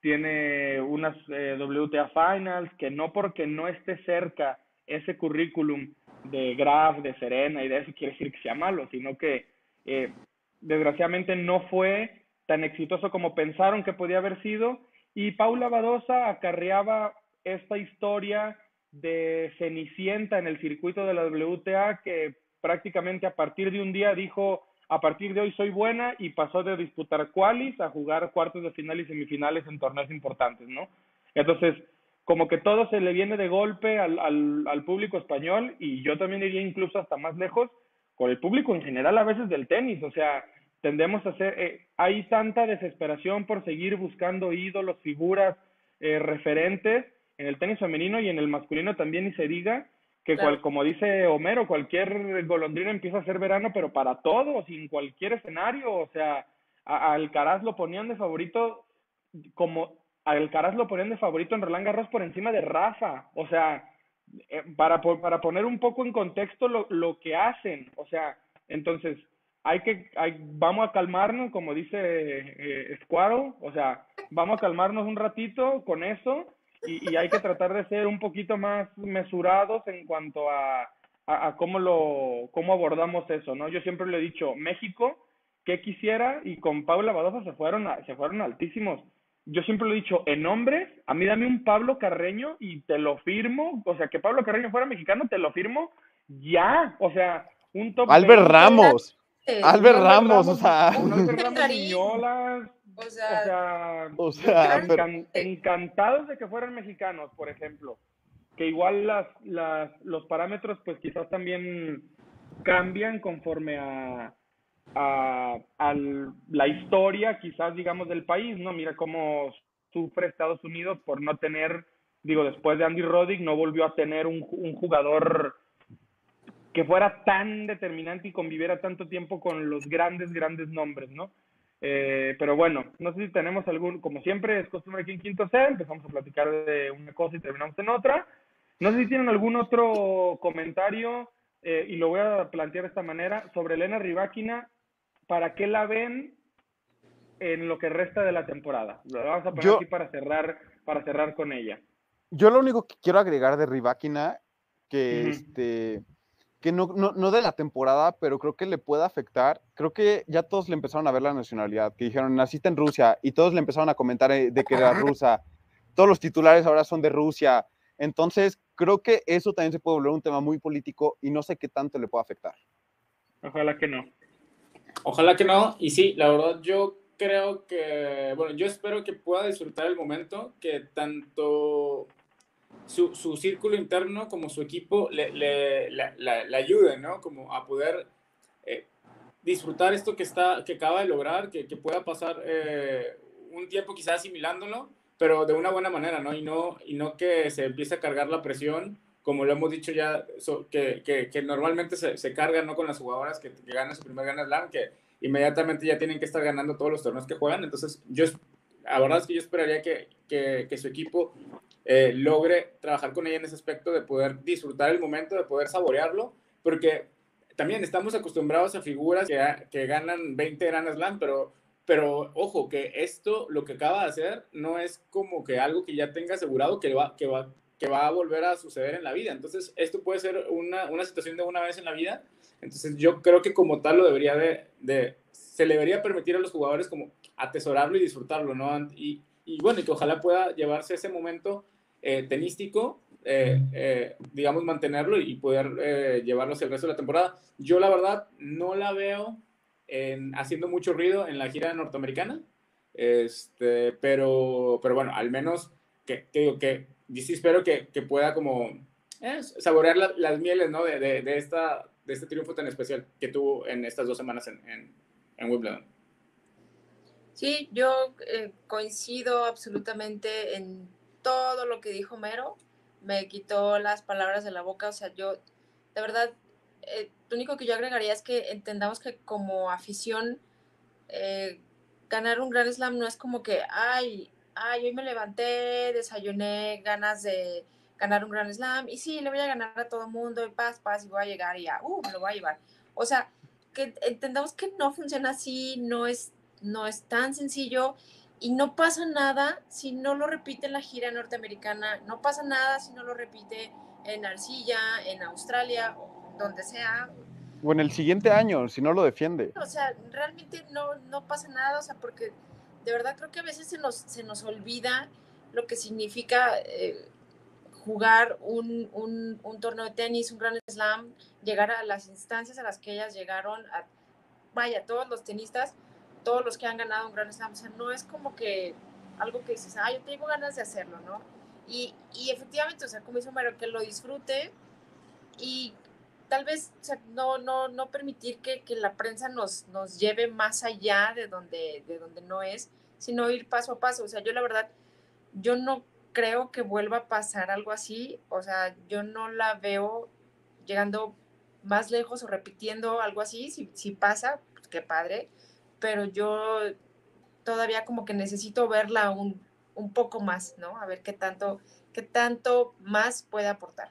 tiene unas eh, WTA Finals, que no porque no esté cerca ese currículum de Graf, de Serena y de eso quiere decir que sea malo, sino que eh, desgraciadamente no fue tan exitoso como pensaron que podía haber sido. Y Paula Badosa acarreaba esta historia de Cenicienta en el circuito de la WTA que prácticamente a partir de un día dijo, a partir de hoy soy buena y pasó de disputar qualis a jugar cuartos de final y semifinales en torneos importantes, ¿no? Entonces, como que todo se le viene de golpe al, al, al público español y yo también iría incluso hasta más lejos con el público en general a veces del tenis, o sea, tendemos a hacer, eh, hay tanta desesperación por seguir buscando ídolos, figuras, eh, referentes en el tenis femenino y en el masculino también, y se diga que, claro. cual, como dice Homero, cualquier golondrina empieza a ser verano, pero para todos, en cualquier escenario, o sea, a, a Alcaraz lo ponían de favorito como Alcaraz lo ponen de favorito en Roland Garros por encima de Rafa. O sea, eh, para, para poner un poco en contexto lo, lo que hacen. O sea, entonces, hay que, hay, vamos a calmarnos, como dice eh, Escuaro, o sea, vamos a calmarnos un ratito con eso y, y, hay que tratar de ser un poquito más mesurados en cuanto a, a, a, cómo, lo, cómo abordamos eso, ¿no? Yo siempre le he dicho, México, ¿qué quisiera? Y con Paula Badosa se fueron, a, se fueron altísimos. Yo siempre lo he dicho, en hombres, a mí dame un Pablo Carreño y te lo firmo, o sea, que Pablo Carreño fuera mexicano, te lo firmo ya, o sea, un top Albert 20, Ramos. Albert Ramos, Ramos, o sea, Albert Ramos Viñolas, O sea, o sea, o sea, pero- encan- encantados de que fueran mexicanos, por ejemplo. Que igual las, las, los parámetros, pues quizás también cambian conforme a, a, al- la historia, quizás, digamos, del país, ¿no? Mira cómo sufre Estados Unidos por no tener, digo, después de Andy Roddick, no volvió a tener un, un jugador que fuera tan determinante y conviviera tanto tiempo con los grandes, grandes nombres, ¿no? Eh, pero bueno, no sé si tenemos algún, como siempre es costumbre aquí en Quinto C, empezamos a platicar de una cosa y terminamos en otra. No sé si tienen algún otro comentario eh, y lo voy a plantear de esta manera sobre Elena Rybakina, ¿para qué la ven en lo que resta de la temporada? Lo vamos a poner Yo- aquí para cerrar, para cerrar con ella. Yo lo único que quiero agregar de Rybakina, que este que no, no, no de la temporada, pero creo que le puede afectar. Creo que ya todos le empezaron a ver la nacionalidad, que dijeron, naciste en Rusia, y todos le empezaron a comentar eh, de que era rusa. Todos los titulares ahora son de Rusia. Entonces, creo que eso también se puede volver un tema muy político y no sé qué tanto le puede afectar. Ojalá que no. Ojalá que no. Y sí, la verdad, yo creo que, bueno, yo espero que pueda disfrutar el momento, que tanto su, su círculo interno como su equipo le, le, la- la- le ayuden, ¿no? Como a poder eh, disfrutar esto que, está, que acaba de lograr, que, que pueda pasar eh, un tiempo quizás asimilándolo, pero de una buena manera, ¿no? Y no, y no que se empiece a cargar la presión, como lo hemos dicho ya, que, que, que normalmente se, se carga, ¿no? Con las jugadoras que, que ganan su primer Grand Slam, que inmediatamente ya tienen que estar ganando todos los torneos que juegan. Entonces, yo, la verdad es que yo esperaría que, que su equipo eh, logre trabajar con ella en ese aspecto de poder disfrutar el momento, de poder saborearlo, porque también estamos acostumbrados a figuras que, que ganan 20 Grand Slam, pero, pero ojo, que esto, lo que acaba de hacer, no es como que algo que ya tenga asegurado que va, que va, que va a volver a suceder en la vida. Entonces, esto puede ser una, una situación de una vez en la vida. Entonces, yo creo que como tal lo debería de, de se le debería permitir a los jugadores como atesorarlo y disfrutarlo, ¿no? Y, y bueno, y que ojalá pueda llevarse ese momento eh, tenístico, eh, eh, digamos, mantenerlo y poder eh, llevarlo hacia el resto de la temporada. Yo, la verdad, no la veo en, haciendo mucho ruido en la gira norteamericana, este, pero, pero bueno, al menos que, que, digo que yo sí espero que, que pueda como eh, saborear la- las mieles, ¿no? De, de, de esta, de este triunfo tan especial que tuvo en estas dos semanas en, en, en Wimbledon. Sí, yo eh, coincido absolutamente en todo lo que dijo Mero. Me quitó las palabras de la boca. O sea, yo, de verdad, eh, lo único que yo agregaría es que entendamos que como afición, eh, ganar un Grand Slam no es como que, ay, ay, hoy me levanté, desayuné, ganas de ganar un Grand Slam, y sí, le voy a ganar a todo mundo, y paz, paz, y voy a llegar, y ya, uh, me lo voy a llevar. O sea, que entendamos que no funciona así, no es, no es tan sencillo, y no pasa nada si no lo repite en la gira norteamericana, no pasa nada si no lo repite en Arcilla, en Australia, donde sea, O en el siguiente año, si no lo defiende. o sea, realmente no, no pasa nada, o sea, porque de verdad creo que a veces se nos, se nos olvida lo que significa eh, jugar un, un, un torneo de tenis, un Grand Slam, llegar a las instancias a las que ellas llegaron, a, vaya, todos los tenistas, todos los que han ganado un Grand Slam, o sea, no es como que algo que dices, ah, yo tengo ganas de hacerlo, ¿no? Y, y efectivamente, o sea, como dice Homero, que lo disfrute y tal vez o sea, no, no, no permitir que, que la prensa nos, nos lleve más allá de donde, de donde no es, sino ir paso a paso. O sea, yo la verdad, yo no creo que vuelva a pasar algo así. O sea, yo no la veo llegando más lejos o repitiendo algo así. Si, si pasa, pues qué padre. Pero yo todavía como que necesito verla un un poco más, ¿no? A ver qué tanto, qué tanto más puede aportar.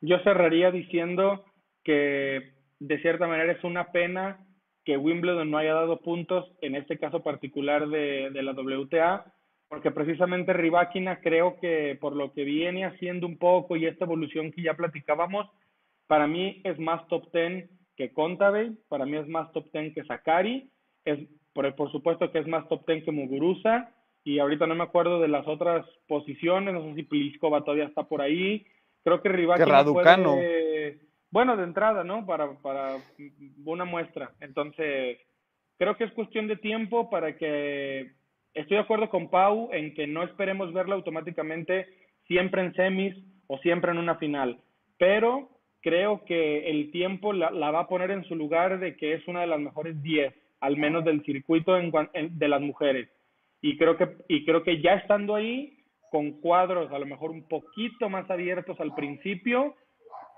Yo cerraría diciendo que de cierta manera es una pena que Wimbledon no haya dado puntos en este caso particular de, de la WTA, porque precisamente Rybakina creo que por lo que viene haciendo un poco y esta evolución que ya platicábamos, para mí es más top 10 que Contavey, para mí es más top 10 que Sakari, es por, por supuesto que es más top 10 que Muguruza, y ahorita no me acuerdo de las otras posiciones, no sé si Pliskova todavía está por ahí, creo que Rybakina puede, bueno, de entrada, ¿no? Para, para una muestra, entonces creo que es cuestión de tiempo para que, estoy de acuerdo con Pau en que no esperemos verla automáticamente siempre en semis o siempre en una final, pero creo que el tiempo la, va a poner en su lugar de que es una de las mejores 10, al menos del circuito en, en, de las mujeres y creo que y creo que ya estando ahí con cuadros a lo mejor un poquito más abiertos al principio,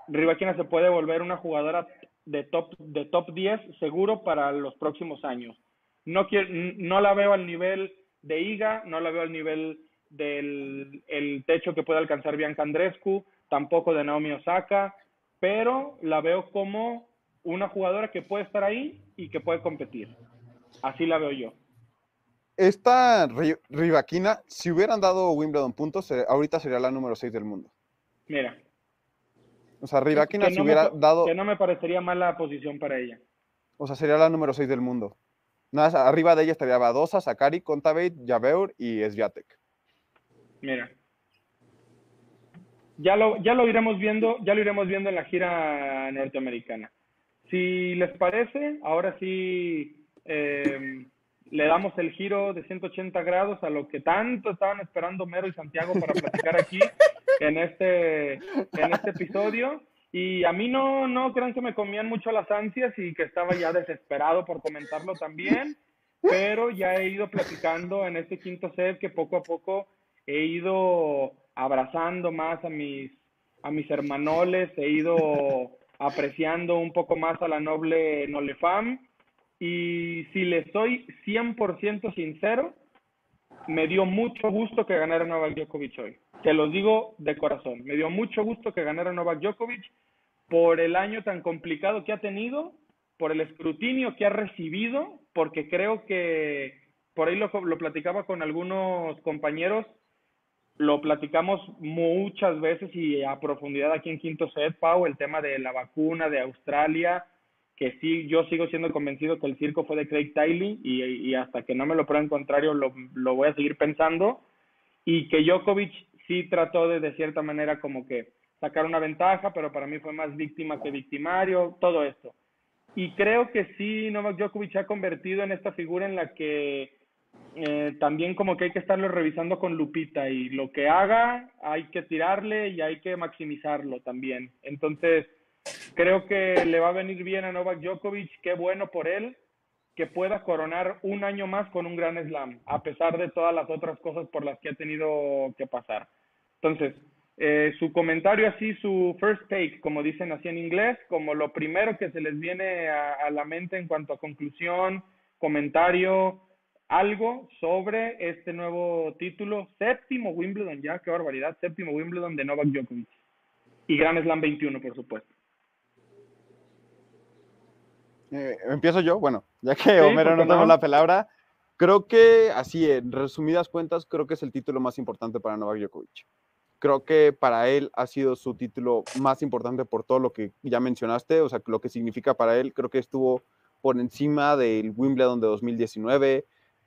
Rivaquina se puede volver una jugadora de top de top 10 seguro para los próximos años. No quiero, no la veo al nivel de Iga, no la veo al nivel del el techo que puede alcanzar Bianca Andrescu, tampoco de Naomi Osaka, pero la veo como una jugadora que puede estar ahí y que puede competir. Así la veo yo esta Rivaquina, si hubieran dado Wimbledon puntos, ahorita sería la número 6 del mundo. Mira. O sea, Rivaquina si hubiera dado... Que no me parecería mala posición para ella. O sea, sería la número 6 del mundo. Nada, arriba de ella estaría Badosa, Sakari, Contaveit, Javeur y Sviatek. Mira. Ya lo, ya lo iremos viendo, ya lo iremos viendo en la gira norteamericana. Si les parece, ahora sí eh, le damos el giro de 180 grados a lo que tanto estaban esperando Mero y Santiago para platicar aquí en este, en este episodio. Y a mí no, no crean que me comían mucho las ansias y que estaba ya desesperado por comentarlo también, pero ya he ido platicando en este quinto set que poco a poco he ido abrazando más a mis, a mis hermanoles, he ido apreciando un poco más a la noble Nolefam y si le soy 100% sincero, me dio mucho gusto que ganara Novak Djokovic hoy. Te lo digo de corazón. Me dio mucho gusto que ganara Novak Djokovic por el año tan complicado que ha tenido, por el escrutinio que ha recibido, porque creo que por ahí lo, lo platicaba con algunos compañeros, lo platicamos muchas veces y a profundidad aquí en Quinto Set, Pau, el tema de la vacuna de Australia, que sí, yo sigo siendo convencido que el circo fue de Craig Tiley y, y hasta que no me lo prueben contrario lo, lo, voy a seguir pensando y que Djokovic sí trató de de cierta manera como que sacar una ventaja, pero para mí fue más víctima que victimario, todo esto. Y creo que sí, Novak Djokovic se ha convertido en esta figura en la que eh, también como que hay que estarlo revisando con lupita y lo que haga hay que tirarle y hay que maximizarlo también. Entonces, Creo que le va a venir bien a Novak Djokovic, qué bueno por él que pueda coronar un año más con un gran slam, a pesar de todas las otras cosas por las que ha tenido que pasar. Entonces, eh, su comentario así, su first take, como dicen así en inglés, como lo primero que se les viene a, a la mente en cuanto a conclusión, comentario, algo sobre este nuevo título, séptimo Wimbledon ya, qué barbaridad, séptimo Wimbledon de Novak Djokovic. Y Gran Slam 21, por supuesto. Eh, empiezo yo, bueno, ya que Homero no tengo la palabra, creo que así, en resumidas cuentas, creo que es el título más importante para Novak Djokovic. Creo que para él ha sido su título más importante por todo lo que ya mencionaste, o sea, lo que significa para él, creo que estuvo por encima del Wimbledon de 2019,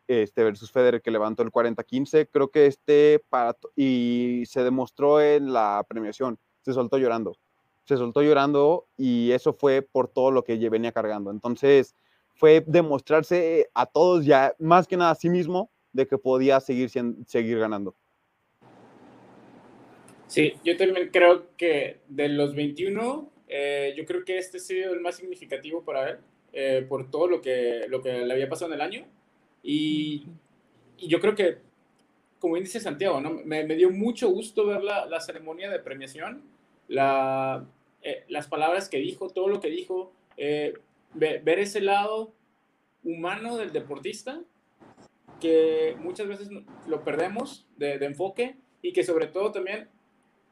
este versus Federer que levantó el 40-15, creo que este para y se demostró en la premiación, se soltó llorando se soltó llorando y eso fue por todo lo que venía cargando. Entonces fue demostrarse a todos ya, más que nada a sí mismo, de que podía seguir, seguir ganando. Sí, yo también creo que de los 21, eh, yo creo que este ha sido el más significativo para él, eh, por todo lo que, lo que le había pasado en el año. Y, y yo creo que, como dice Santiago, ¿no? me, me dio mucho gusto ver la, la ceremonia de premiación, la, eh, las palabras que dijo, todo lo que dijo, eh, ver, ese lado humano del deportista que muchas veces lo perdemos de, de enfoque y que sobre todo también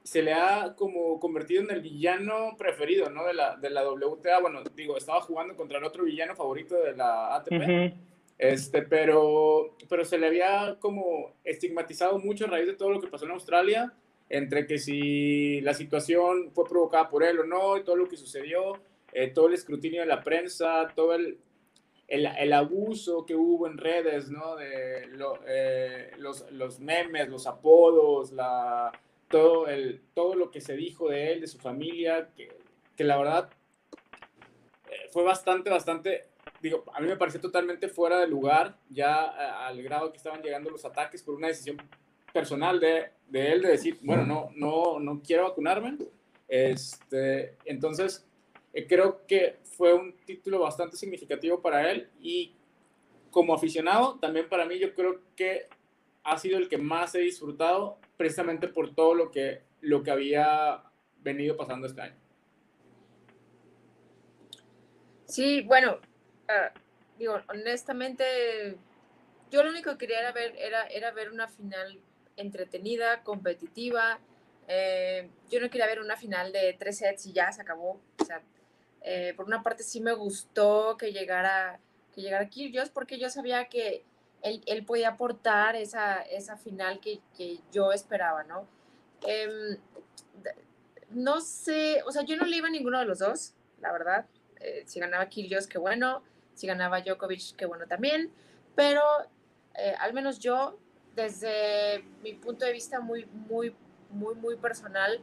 se le ha como convertido en el villano preferido, ¿no? De la, de la WTA. Bueno, digo, estaba jugando contra el otro villano favorito de la ATP. Este, pero, pero se le había como estigmatizado mucho a raíz de todo lo que pasó en Australia, entre que si la situación fue provocada por él o no, y todo lo que sucedió, eh, todo el escrutinio de la prensa, todo el, el, abuso que hubo en redes, ¿no? De eh, los, los memes, los apodos, la, todo, el, todo lo que se dijo de él, de su familia, que, que la verdad eh, fue bastante, bastante, digo, a mí me pareció totalmente fuera de lugar, ya al grado que estaban llegando los ataques por una decisión personal de, de él de decir, bueno, no, no, no quiero vacunarme. Este, entonces, eh, creo que fue un título bastante significativo para él y como aficionado, también para mí yo creo que ha sido el que más he disfrutado precisamente por todo lo que, lo que había venido pasando este año. Sí, bueno, ah, digo, honestamente, yo lo único que quería era ver, era, era ver una final entretenida, competitiva. Eh, yo no quería ver una final de tres sets y ya se acabó. Eh, por una parte sí me gustó que llegara, que llegara porque yo sabía que él, podía aportar esa, esa final que, yo esperaba, ¿no? Em, no sé, o sea, yo no le iba a ninguno de los dos, la verdad. Eh, si ganaba Kyrgios, qué bueno. Si ganaba Djokovic, qué bueno también. Pero eh, al menos yo, desde mi punto de vista muy, muy, muy, muy personal,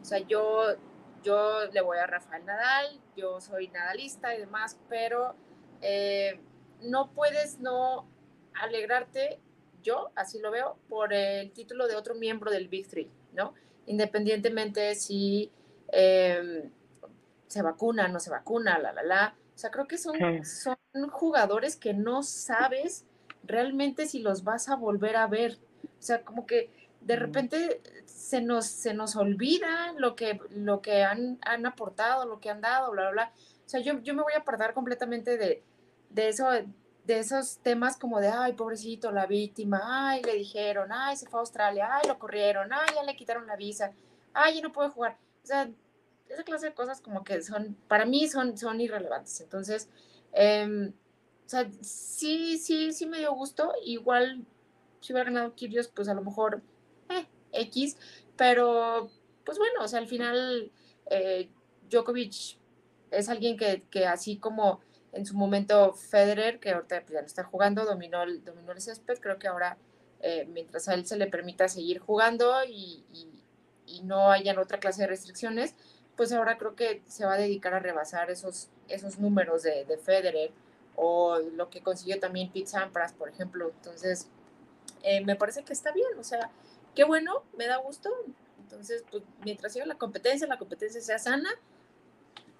o sea, yo, yo le voy a Rafael Nadal, yo soy nadalista y demás, pero eh, no puedes no alegrarte, yo así lo veo, por el título de otro miembro del Big Three, ¿no? Independientemente si em, se vacuna, no se vacuna, la, la, la. O sea, creo que son, son jugadores que no sabes realmente si los vas a volver a ver. O sea, como que de repente se nos, se nos olvida lo que, lo que han, han aportado, lo que han dado, bla, bla, bla. O sea, yo, yo me voy a apartar completamente de, de eso, de esos temas como de, ay, pobrecito, la víctima, ay, le dijeron, ay, se fue a Australia, ay, lo corrieron, ay, ya le quitaron la visa, ay, ya no puede jugar. O sea, esa clase de cosas como que son, para mí son, son irrelevantes. Entonces, em, o sea, sí, sí, sí me dio gusto. Igual, si hubiera ganado Kyrgios, pues a lo mejor, eh, X, pero, pues bueno, o sea, al final, eh, Djokovic es alguien que, que así como en su momento Federer, que ahorita pues, ya no está jugando, dominó el, dominó el césped, creo que ahora eh, mientras a él se le permita seguir jugando y, no hayan otra clase de restricciones, pues ahora creo que se va a dedicar a rebasar esos, esos números de, de Federer o lo que consiguió también Pete Sampras, por ejemplo. Entonces, eh, me parece que está bien, o sea, qué bueno, me da gusto. Entonces, pues mientras siga la competencia, la competencia sea sana,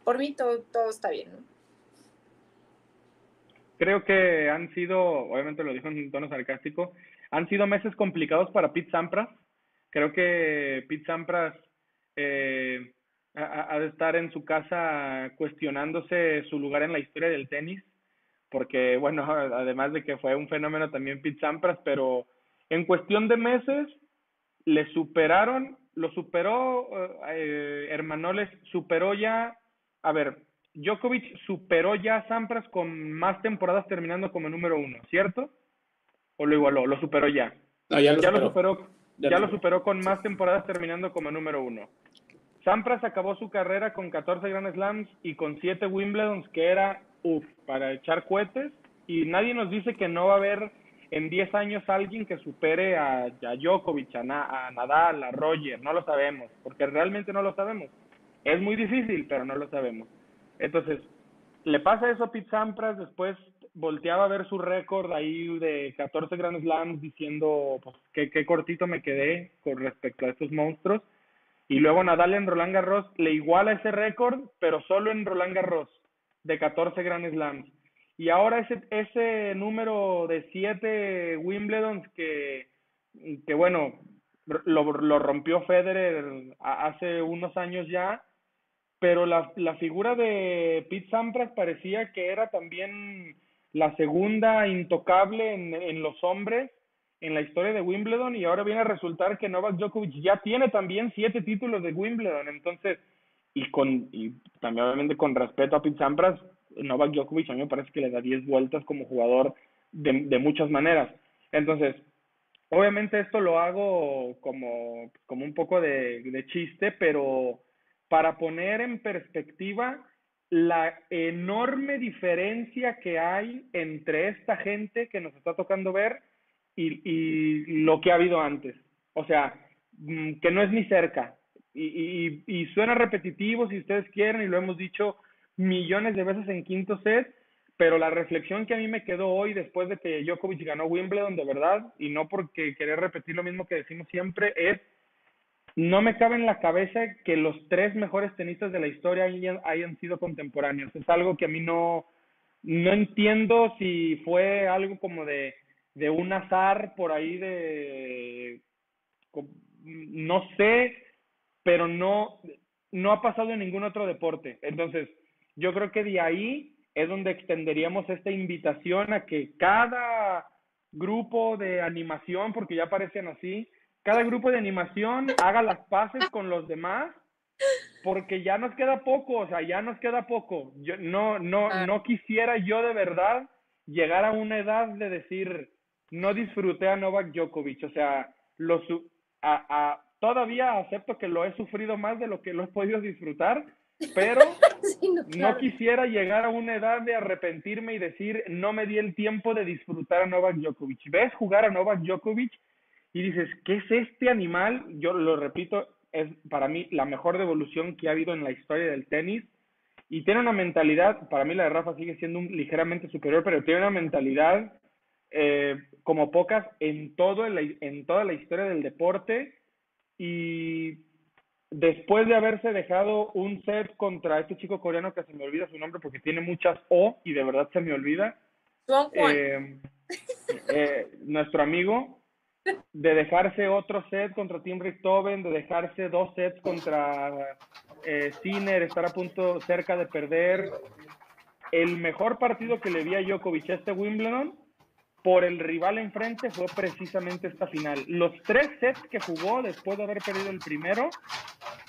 por mí todo, todo está bien, creo que han sido, obviamente lo dijo en tono sarcástico, han sido meses complicados para Pete Sampras. Creo que Pete Sampras eh, ha, de estar en su casa cuestionándose su lugar en la historia del tenis, porque, bueno, además de que fue un fenómeno también Pete Sampras, pero en cuestión de meses le superaron, lo superó, eh, Hermanoles superó ya, a ver, Djokovic superó ya a Sampras con más temporadas terminando como número uno, ¿cierto? ¿O lo igualó? ¿Lo superó ya? ya lo superó. Ya, lo superó con más temporadas terminando como número uno. Sampras acabó su carrera con 14 Grand Slams y con 7 Wimbledons, que era, uff, para echar cohetes. Y nadie nos dice que no va a haber en 10 años alguien que supere a, a Djokovic, a, a Nadal, a Roger. No lo sabemos, porque realmente no lo sabemos. Es muy difícil, pero no lo sabemos. Entonces, le pasa eso a Pete Sampras, después volteaba a ver su récord ahí de 14 Grand Slams diciendo pues qué cortito me quedé con respecto a estos monstruos. Y luego Nadal en Roland Garros le iguala ese récord, pero solo en Roland Garros, de 14 Grand Slams. Y ahora ese, ese número de 7 Wimbledons que, que bueno, lo, lo rompió Federer hace unos años ya, pero la, la figura de Pete Sampras parecía que era también la segunda intocable en, en, los hombres en la historia de Wimbledon y ahora viene a resultar que Novak Djokovic ya tiene también siete títulos de Wimbledon. Entonces, y con y también obviamente con respeto a Pete Sampras, Novak Djokovic a mí me parece que le da 10 vueltas como jugador de, de muchas maneras. Entonces, obviamente esto lo hago como, como un poco de, de chiste, pero para poner en perspectiva la enorme diferencia que hay entre esta gente que nos está tocando ver y, y lo que ha habido antes. O sea, mm, que no es ni cerca. Y, y, y, suena repetitivo si ustedes quieren, y lo hemos dicho millones de veces en quinto set, pero la reflexión que a mí me quedó hoy después de que Djokovic ganó Wimbledon de verdad, y no porque querer repetir lo mismo que decimos siempre, es no me cabe en la cabeza que los tres mejores tenistas de la historia hayan, hayan, sido contemporáneos. Es algo que a mí no, no entiendo si fue algo como de, de un azar por ahí de, no sé, pero no, no ha pasado en ningún otro deporte. Entonces, yo creo que de ahí es donde extenderíamos esta invitación a que cada grupo de animación, porque ya aparecen así, cada grupo de animación haga las paces con los demás, porque ya nos queda poco, o sea, ya nos queda poco. Yo no, no, no quisiera yo de verdad llegar a una edad de decir, no disfruté a Novak Djokovic, o sea, lo, a, a, todavía acepto que lo he sufrido más de lo que lo he podido disfrutar, pero sí, no, claro. no, quisiera llegar a una edad de arrepentirme y decir, no me di el tiempo de disfrutar a Novak Djokovic. Ves jugar a Novak Djokovic y dices, ¿qué es este animal? Yo lo repito, es para mí la mejor devolución que ha habido en la historia del tenis. Y tiene una mentalidad, para mí la de Rafa sigue siendo un, ligeramente superior, pero tiene una mentalidad eh, como pocas en, todo el, en toda la historia del deporte. Y después de haberse dejado un set contra este chico coreano que se me olvida su nombre porque tiene muchas O y de verdad se me olvida. Eh, eh, nuestro amigo, de dejarse otro set contra Tim Richtoven, de dejarse dos sets contra eh, Sinner, estar a punto cerca de perder. El mejor partido que le vi a Djokovic este Wimbledon por el rival enfrente fue precisamente esta final. Los tres sets que jugó después de haber perdido el primero,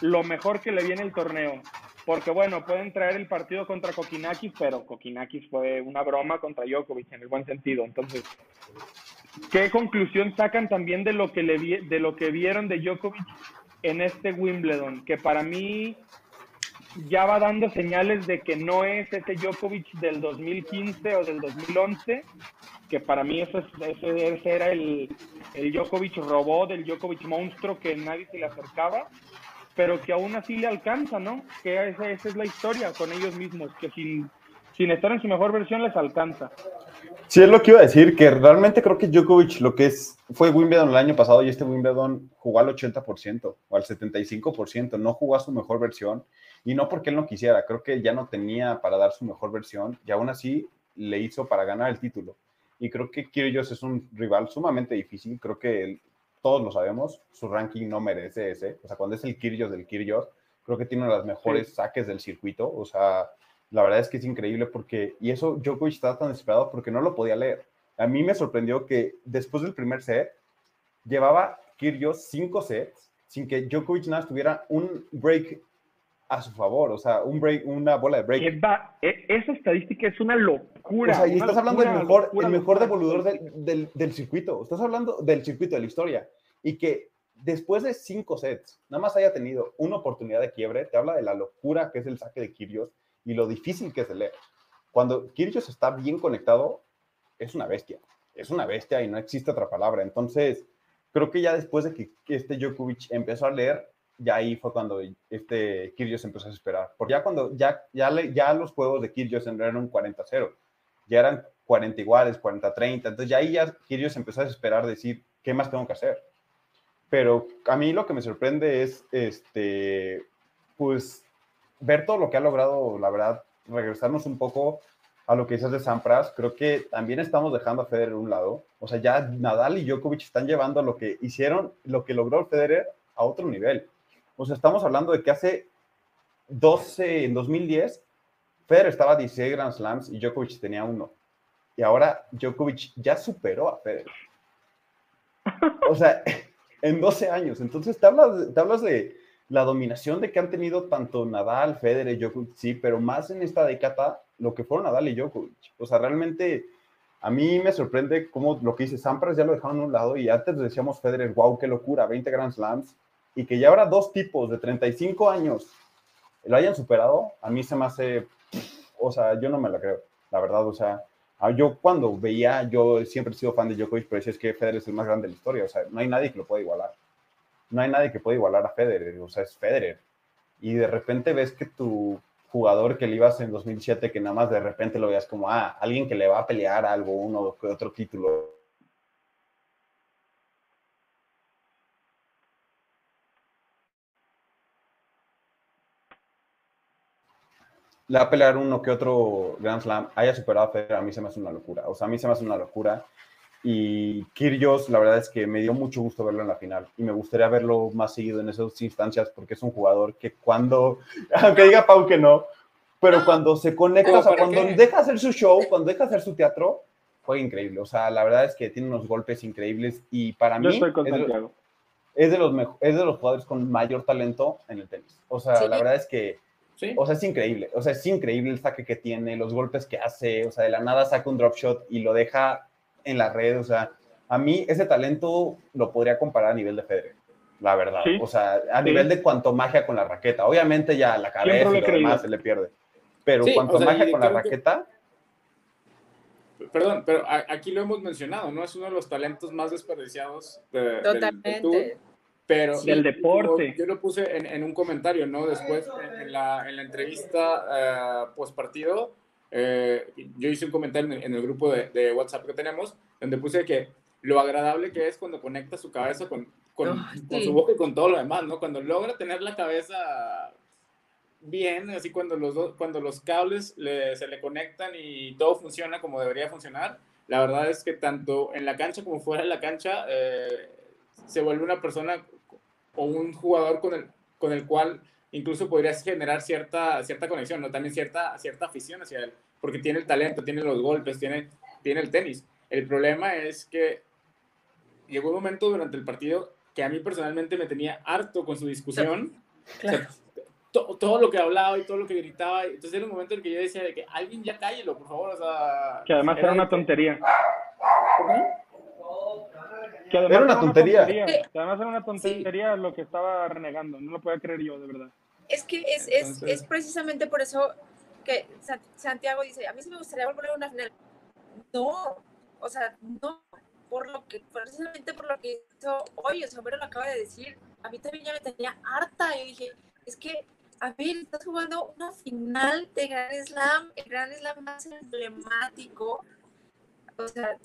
lo mejor que le viene el torneo. Porque bueno, pueden traer el partido contra Kokinakis, pero Kokinakis fue una broma contra Djokovic en el buen sentido. Entonces, ¿qué conclusión sacan también de lo que, le vi, de lo que vieron de Djokovic en este Wimbledon? Que para mí ya va dando señales de que no es ese Djokovic del 2015 o del 2011, que para mí ese, ese, ese era el, el Djokovic robot, el Djokovic monstruo que nadie se le acercaba, pero que aún así le alcanza, ¿no? Que esa, esa es la historia con ellos mismos, que sin, sin estar en su mejor versión les alcanza. Sí, es lo que iba a decir, que realmente creo que Djokovic lo que es, fue Wimbledon el año pasado y este Wimbledon jugó al 80% o al 75%, no jugó a su mejor versión y no porque él no quisiera, creo que ya no tenía para dar su mejor versión y aún así le hizo para ganar el título. Y creo que Kyrgios es un rival sumamente difícil, creo que todos lo sabemos, su ranking no merece ese. O sea, cuando es el Kyrgios del Kyrgios, creo que tiene uno de los mejores sí. saques del circuito. O sea, la verdad es que es increíble porque, y eso Djokovic estaba tan desesperado porque no lo podía leer. A mí me sorprendió que después del primer set, llevaba Kyrgios cinco sets sin que Djokovic nada tuviera un break a su favor, o sea, un break, una bola de break. E, esa estadística es una locura. O sea, y estás locura, hablando del mejor, locura, el mejor devolvedor del, del, del, circuito. Estás hablando del circuito de la historia. Y que después de cinco sets, nada más haya tenido una oportunidad de quiebre, te habla de la locura que es el saque de Kyrgios y lo difícil que es de leer. Cuando Kyrgios está bien conectado, es una bestia. Es una bestia y no existe otra palabra. Entonces, creo que ya después de que este Djokovic empezó a leer, ya ahí fue cuando este Kyrgios empezó a esperar. Porque ya cuando ya, ya, le, ya los juegos de Kyrgios eran un 40-0, ya eran 40 iguales, 40-30, entonces ya ahí ya Kyrgios empezó a esperar decir, ¿qué más tengo que hacer? Pero a mí lo que me sorprende es, este, pues, ver todo lo que ha logrado, la verdad, regresarnos un poco a lo que dices de Sampras, creo que también estamos dejando a Federer un lado. O sea, ya Nadal y Djokovic están llevando lo que hicieron, lo que logró Federer a otro nivel. O sea, estamos hablando de que hace 12, en 2010, Federer estaba a 16 Grand Slams y Djokovic tenía uno. y ahora Djokovic ya superó a Federer. O sea, en 12 años. Entonces, te hablas, te hablas de la dominación de que han tenido tanto Nadal, Federer, Djokovic, sí, pero más en esta década lo que fueron Nadal y Djokovic. O sea, realmente a mí me sorprende cómo lo que dice Sampras ya lo dejaron a un lado y antes decíamos Federer, wow, qué locura, 20 Grand Slams y que ya ahora dos tipos de 35 años lo hayan superado, a mí se me hace, o sea, yo no me la creo, la verdad, o sea, yo cuando veía, yo siempre he sido fan de Djokovic, pero es que Federer es el más grande de la historia, o sea, no hay nadie que lo pueda igualar. No hay nadie que pueda igualar a Federer, o sea, es Federer. Y de repente ves que tu jugador que le ibas en 2007, que nada más de repente lo veas como, ah, alguien que le va a pelear algo, uno otro título. Le va a pelear uno que otro Grand Slam, haya superado a Federer, a mí se me hace una locura. O sea, a mí se me hace una locura. Y Kyrgios, la verdad es que me dio mucho gusto verlo en la final y me gustaría verlo más seguido en esas instancias porque es un jugador que cuando, aunque diga Pau que no, pero cuando se conecta, o sea, cuando deja hacer su show, cuando deja hacer su teatro, fue increíble. O sea, la verdad es que tiene unos golpes increíbles y para mí es, de, es, de, los es de los jugadores con mayor talento en el tenis. O sea, la verdad es que o sea, es increíble. O sea, es increíble el saque que tiene, los golpes que hace. O sea, de la nada saca un drop shot y lo deja en la red. O sea, a mí ese talento lo podría comparar a nivel de Federer, la verdad. O sea, a nivel de cuanto magia con la raqueta. Obviamente ya la cabeza y lo demás se le pierde. Pero cuanto magia con la raqueta. Perdón, pero aquí lo hemos mencionado, ¿no? Es uno de los talentos más desperdiciados de, Totalmente. Pero del deporte. Yo, lo puse en, un comentario, ¿no? Después, en, la, en la, entrevista uh, post partido, eh, yo hice un comentario en, el grupo de, WhatsApp que tenemos, donde puse que lo agradable que es cuando conecta su cabeza con, con, su boca y con todo lo demás, ¿no? Cuando logra tener la cabeza bien, así cuando los, dos, cuando los cables se le conectan y todo funciona como debería funcionar, la verdad es que tanto en la cancha como fuera de la cancha eh, se vuelve una persona o un jugador con el, con el cual incluso podrías generar cierta, cierta conexión, ¿no? También cierta, cierta afición hacia él, porque tiene el talento, tiene los golpes, tiene, tiene el tenis. El problema es que llegó un momento durante el partido que a mí personalmente me tenía harto con su discusión. todo lo que hablaba y todo lo que gritaba. Entonces era un momento en que yo decía de que alguien ya cállelo, por favor. O sea, que además era, una tontería. Que además era una tontería. Que además era una tontería lo que estaba renegando. No lo podía creer yo, de verdad. Es que es, es, es precisamente por eso que Santiago dice, a mí sí me gustaría volver a una final. No, o sea, no, por lo que, precisamente por lo que hizo hoy, el sombrero lo acaba de decir, a mí también ya me tenía harta. Y dije, es que, a ver, estás jugando una final de Grand Slam, el Grand Slam más emblemático, o sea,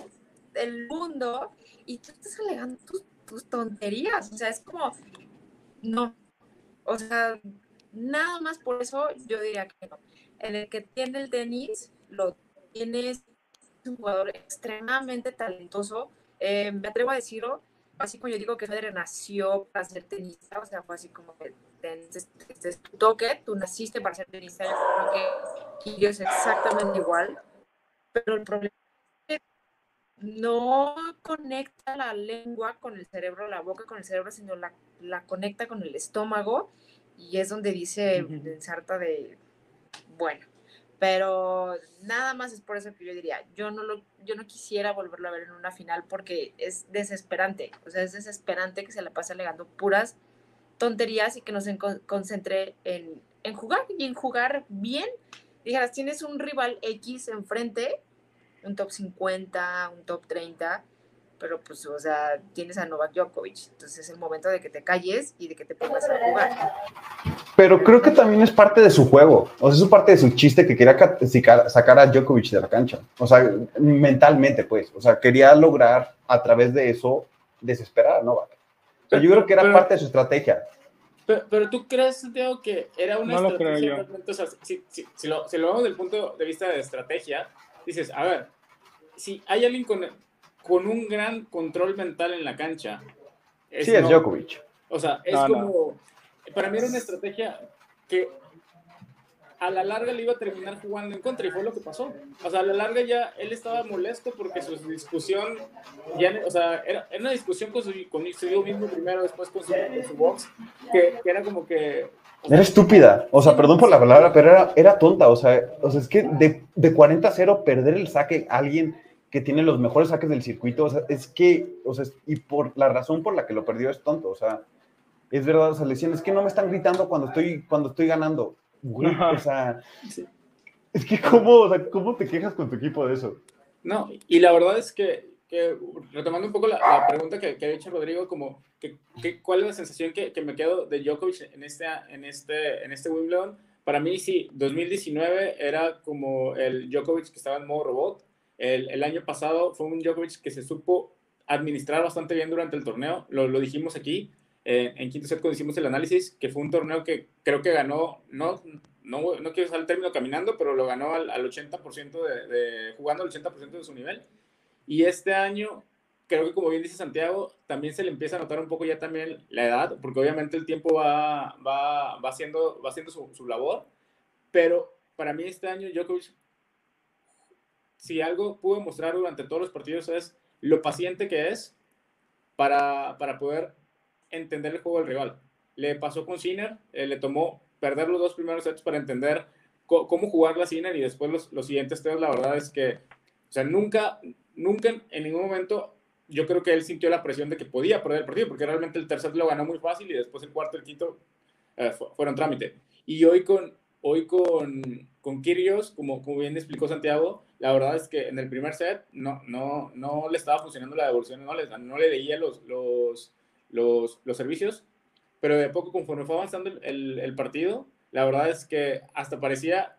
del mundo, y tú estás alegando tus, tus tonterías. O sea, es como, no. O sea, nada más por eso yo diría que no. En el que tiene el tenis, lo tienes un jugador extremadamente talentoso. Eh, me atrevo a decirlo, así como yo digo que Federer nació para ser tenista, o sea, fue así como que es tu toque, tú naciste para ser tenista, yo creo que es exactamente igual, pero el problema no conecta la lengua con el cerebro, la boca con el cerebro, sino la, la conecta con el estómago y es donde dice, uh de, bueno, pero nada más es por eso que yo diría, yo no, lo, yo no quisiera volverlo a ver en una final porque es desesperante, o sea, es desesperante que se la pase alegando puras tonterías y que no se concentre en, en jugar y en jugar bien. Dijeras, tienes un rival X enfrente, un top 50, un top 30, pero pues, o sea, tienes a Novak Djokovic. Entonces es el momento de que te calles y de que te pongas a jugar. Pero creo que también es parte de su juego. O sea, es parte de su chiste que quería sacar a Djokovic de la cancha. O sea, mentalmente, pues. O sea, quería lograr a través de eso desesperar a Novak. yo creo que era parte de su estrategia. Pero, tú crees, Santiago, que era una estrategia. O sea, si, si, si, lo, si lo vemos desde el punto de vista de estrategia, dices, a ver, si hay alguien con con un gran control mental en la cancha. Es sí, es Djokovic. O sea, es como, para mí era una estrategia que a la larga le iba a terminar jugando en contra y fue lo que pasó. O sea, a la larga ya él estaba molesto porque su discusión, ya, o sea, era, era una discusión con su, consigo mismo primero, después con su, su box, que, que, era como que... Era estúpida, o sea, perdón por la palabra, pero era, era tonta, o sea, o sea, es que de, de 40 a 0 perder el saque a alguien que tiene los mejores saques del circuito, o sea, es que, o sea, y por la razón por la que lo perdió es tonto, o sea, es verdad, o sea, le decían, es que no me están gritando cuando estoy, cuando estoy ganando, o sea, es que ¿cómo, o sea, ¿cómo te quejas con tu equipo de eso? No, y la verdad es que, que retomando un poco la, la pregunta que, que, ha hecho Rodrigo, como, que, que, ¿cuál es la sensación que, que, me quedo de Djokovic en este, en, este, en este Wimbledon? Para mí, sí, 2019 era como el Djokovic que estaba en modo robot. El, el año pasado fue un Djokovic que se supo administrar bastante bien durante el torneo, lo, lo dijimos aquí, eh, en quinto set cuando hicimos el análisis, que fue un torneo que creo que ganó, no, no, no quiero usar el término caminando, pero lo ganó al, al 80% de, de, jugando al 80% de su nivel. Y este año, creo que como bien dice Santiago, también se le empieza a notar un poco ya también la edad, porque obviamente el tiempo va, va, va haciendo, va haciendo su, su labor, pero para mí este año Djokovic, si algo pudo mostrar durante todos los partidos es lo paciente que es para, para poder entender el juego del rival. Le pasó con Sinner, eh, le tomó perder los dos primeros sets para entender cómo jugar la Sinner y después los, los siguientes tres, la verdad es que, o sea, nunca, nunca en ningún momento yo creo que él sintió la presión de que podía perder el partido, porque realmente el tercer lo ganó muy fácil y después el cuarto y el quinto eh, fueron trámite. Y hoy con, hoy con, con Kyrgios, como, como bien explicó Santiago, la verdad es que en el primer set no, no, no le estaba funcionando la devolución, no le, no le leía los, los, los, servicios, pero de poco conforme fue avanzando el, el, partido, la verdad es que hasta parecía,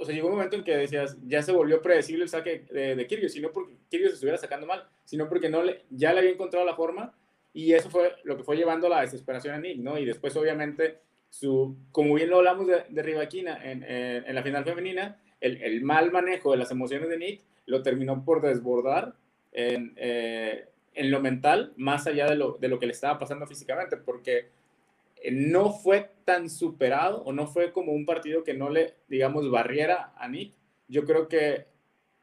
o sea, llegó un momento en que decías, ya se volvió predecible el saque de, de Kyrgios, y no porque Kyrgios estuviera sacando mal, sino porque no le, ya le había encontrado la forma, y eso fue lo que fue llevando a la desesperación a Nick, ¿no? Y después, obviamente, su, como bien lo hablamos de, de Rivaquina en, en, en, la final femenina, el, el, mal manejo de las emociones de Nick lo terminó por desbordar en, eh, en lo mental, más allá de lo, de lo que le estaba pasando físicamente, porque no fue tan superado o no fue como un partido que no le, digamos, barriera a Nick. Yo creo que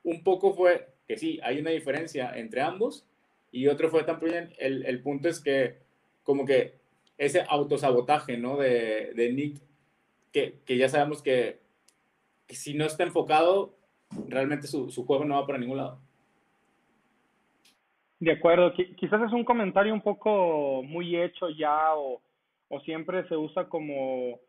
un poco fue que sí, hay una diferencia entre ambos y otro fue también, el, el punto es que como que ese autosabotaje, ¿no? De, de Nick, que, que, ya sabemos que, si no está enfocado, realmente su, su juego no va para ningún lado. De acuerdo, quizás es un comentario un poco muy hecho ya o, o siempre se usa como,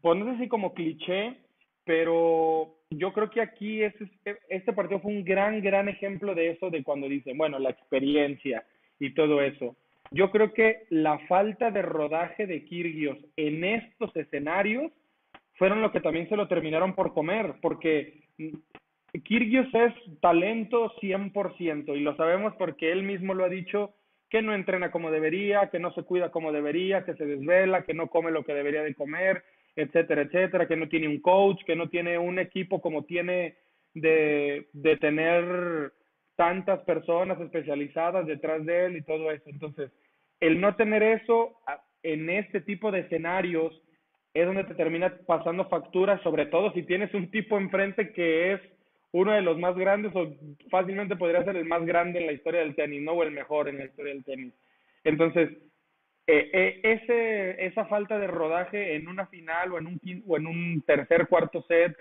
pues no sé si como cliché, pero yo creo que aquí este, este partido fue un gran, gran ejemplo de eso, de cuando dicen, bueno, la experiencia y todo eso. Yo creo que la falta de rodaje de Kirgios en estos escenarios fueron lo que también se lo terminaron por comer, porque Kirgios es talento 100% y lo sabemos porque él mismo lo ha dicho que no entrena como debería, que no se cuida como debería, que se desvela, que no come lo que debería de comer, etcétera, etcétera, que no tiene un coach, que no tiene un equipo como tiene de, de tener tantas personas especializadas detrás de él y todo eso. Entonces, el no tener eso en este tipo de escenarios es donde te termina pasando facturas, sobre todo si tienes un tipo enfrente que es uno de los más grandes o fácilmente podría ser el más grande en la historia del tenis, ¿no? O el mejor en la historia del tenis. Entonces, eh, eh, ese, esa falta de rodaje en una final o en un, o en un tercer, cuarto set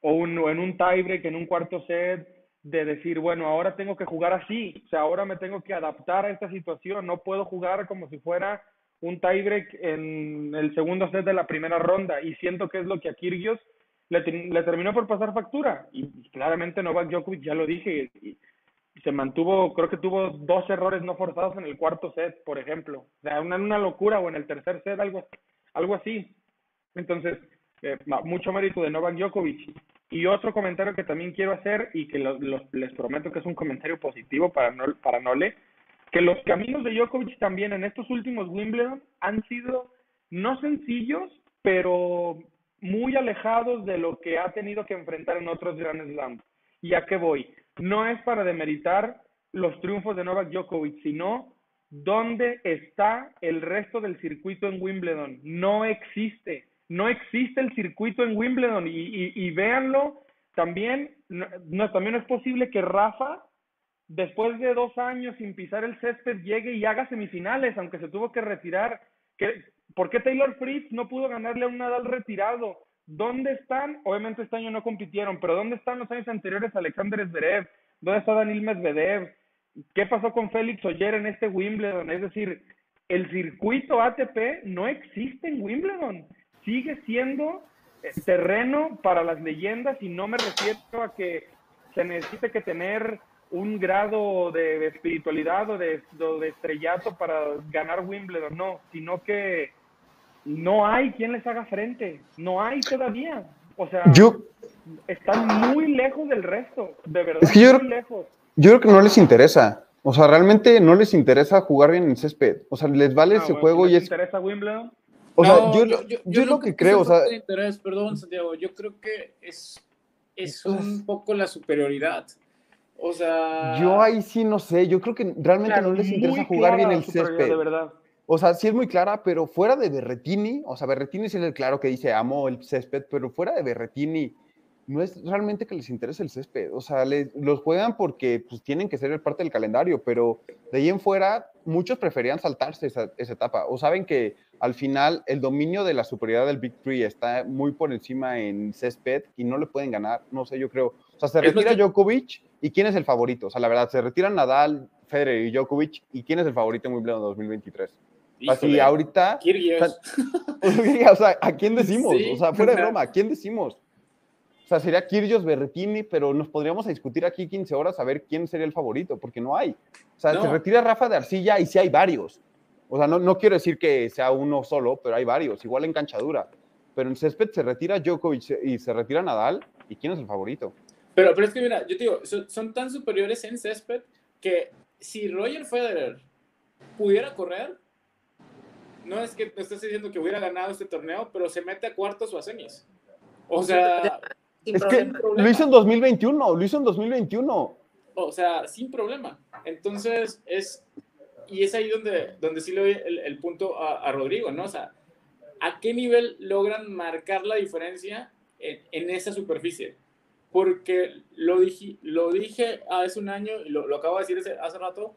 o, un, o en un tiebreak, en un cuarto set, de decir, bueno, ahora tengo que jugar así, o sea, ahora me tengo que adaptar a esta situación, no puedo jugar como si fuera un tiebreak en el segundo set de la primera ronda y siento que es lo que a Kirgios le, le, terminó por pasar factura. Y claramente Novak Djokovic, ya lo dije, y, se mantuvo, creo que tuvo dos errores no forzados en el cuarto set, por ejemplo. O sea, una, una locura, o en el tercer set, algo, algo así. Entonces, eh, mucho mérito de Novak Djokovic. Y otro comentario que también quiero hacer, y que lo, lo, les prometo que es un comentario positivo para, no, para Nole, que los caminos de Djokovic también en estos últimos Wimbledon han sido no sencillos, pero muy alejados de lo que ha tenido que enfrentar en otros Grand Slams. ¿Y a qué voy? No es para demeritar los triunfos de Novak Djokovic, sino dónde está el resto del circuito en Wimbledon. No existe, no existe el circuito en Wimbledon y, y, y véanlo, también no, también es posible que Rafa, después de dos años sin pisar el césped, llegue y haga semifinales, aunque se tuvo que retirar. ¿Qué, ¿Por qué Taylor Fritz no pudo ganarle a un Nadal retirado? ¿Dónde están? Obviamente este año no compitieron, pero ¿dónde están los años anteriores Alexander Zverev? ¿Dónde está Daniel Medvedev? ¿Qué pasó con Félix Oyer en este Wimbledon? Es decir, el circuito ATP no existe en Wimbledon. Sigue siendo eh, terreno para las leyendas y no me refiero a que se necesite que tener un grado de, espiritualidad o de, de, estrellato para ganar Wimbledon, no, sino que no hay quien les haga frente, no hay todavía. O sea, están muy lejos del resto, de verdad, muy lejos. Yo creo que no les interesa. O sea, realmente no les interesa jugar bien en césped. O sea, les vale ah, ese juego y es. interesa Wimbledon? O sea, yo, yo, yo, lo que creo, o sea. Interés, perdón, Santiago, yo creo que es, es un poco la superioridad. O sea. Yo ahí sí no sé. Yo creo que realmente no les interesa jugar bien el césped. De verdad. O sea, sí es muy clara, pero fuera de Berretini, o sea, Berretini sí es el claro que dice amo el césped, pero fuera de Berretini no es realmente que les interese el césped. O sea, los juegan porque pues, tienen que ser parte del calendario, pero de ahí en fuera, muchos preferían saltarse esa, etapa. O saben que al final el dominio de la superioridad del Big Three está muy por encima en césped y no le pueden ganar. No sé, yo creo. O sea, se retira Djokovic y ¿quién es el favorito? O sea, la verdad, se retiran Nadal, Federer y Djokovic y ¿quién es el favorito en Wimbledon 2023? Así ahorita. O sea, ¿a quién decimos? o sea, fuera de broma, ¿a quién decimos? sea, sería Kirgios Berretini, pero nos podríamos discutir aquí 15 horas a ver quién sería el favorito, porque no hay. O sea, se retira Rafa de Arcilla y sí hay varios. O sea, no, no quiero decir que sea uno solo, pero hay varios, igual en canchadura. Pero en césped se retira Djokovic y se retira Nadal, ¿y quién es el favorito? Pero, pero es que mira, yo te digo, son, tan superiores en césped que si Roger Federer pudiera correr, no es que te estés diciendo que hubiera ganado este torneo, pero se mete a cuartos o a semis. O sea, es que lo hizo en 2021, lo hizo en 2021. O sea, sin problema. Entonces, es. Y es ahí donde, donde sí le doy el, punto a, Rodrigo, ¿no? O sea, ¿a qué nivel logran marcar la diferencia en, esa superficie? Porque lo dije, lo dije hace un año, y lo, acabo de decir hace, hace rato,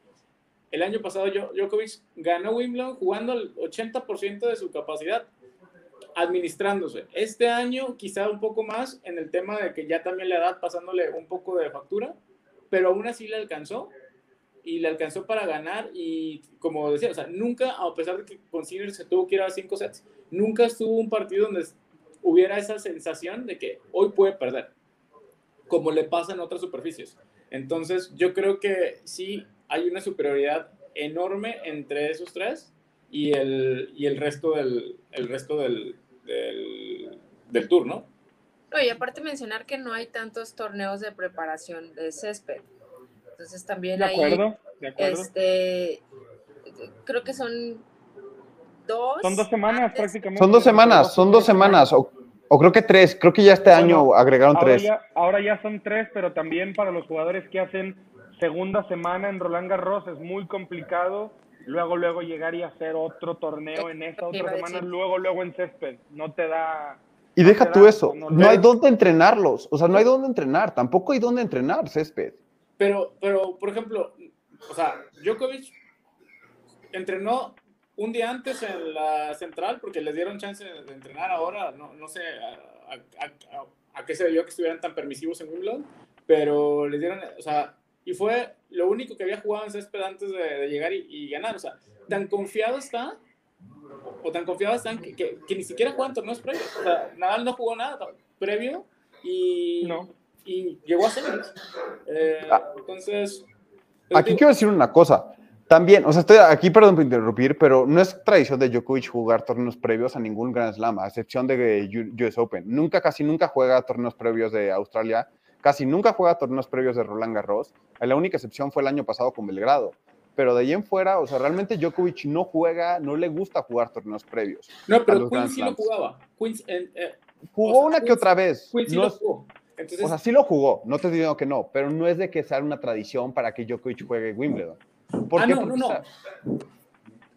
el año pasado Djokovic ganó Wimbledon jugando el 80% de su capacidad administrándose. Este año quizá un poco más en el tema de que ya también la edad pasándole un poco de factura, pero aún así le alcanzó y le alcanzó para ganar y como decía, nunca, a pesar de que con se tuvo que ir a cinco sets, nunca estuvo un partido donde hubiera esa sensación de que hoy puede perder, como le pasa en otras superficies. Entonces, yo creo que sí hay una superioridad enorme entre esos tres y el, y el resto del, el resto del, del, del tour, ¿no? y aparte mencionar que no hay tantos torneos de preparación de césped. Entonces también de acuerdo, de acuerdo. este creo que son dos. Son dos semanas prácticamente. Son dos semanas, son dos semanas, o, o creo que tres, creo que ya este año agregaron ahora tres. Ya, ahora ya son tres, pero también para los jugadores que hacen segunda semana en Roland Garros es muy complicado luego, luego llegar y hacer otro torneo en esa otra semana, luego, luego en césped. No te da. Y deja tú eso, no, hay dónde entrenarlos, o sea, no hay dónde entrenar, tampoco hay dónde entrenar césped. Pero, pero, por ejemplo, o sea, Djokovic entrenó un día antes en la central porque les dieron chance de entrenar ahora, no, no sé a, a, qué se debió que estuvieran tan permisivos en Wimbledon, pero les dieron, o sea, y fue lo único que había jugado en césped antes de, llegar y, ganar. O sea, tan confiado está, o tan confiado están que, que, ni siquiera juegan torneos previos. O sea, Nadal no jugó nada previo y, y llegó a semis. Eh, ah. entonces. Aquí quiero decir una cosa. También, o sea, estoy aquí, perdón por interrumpir, pero no es tradición de Djokovic jugar torneos previos a ningún Grand Slam, a excepción de US Open. Nunca, casi nunca juega torneos previos de Australia Casi nunca juega torneos previos de Roland Garros. La única excepción fue el año pasado con Belgrado. Pero de ahí en fuera, o sea, realmente Djokovic no juega, no le gusta jugar torneos previos. No, pero Quinn sí lo jugaba. Eh, jugó una que otra vez. Quinn sí lo jugó. O sea, sí lo jugó, no te digo que no, pero no es de que sea una tradición para que Djokovic juegue Wimbledon. ¿Por ah, no, no, no.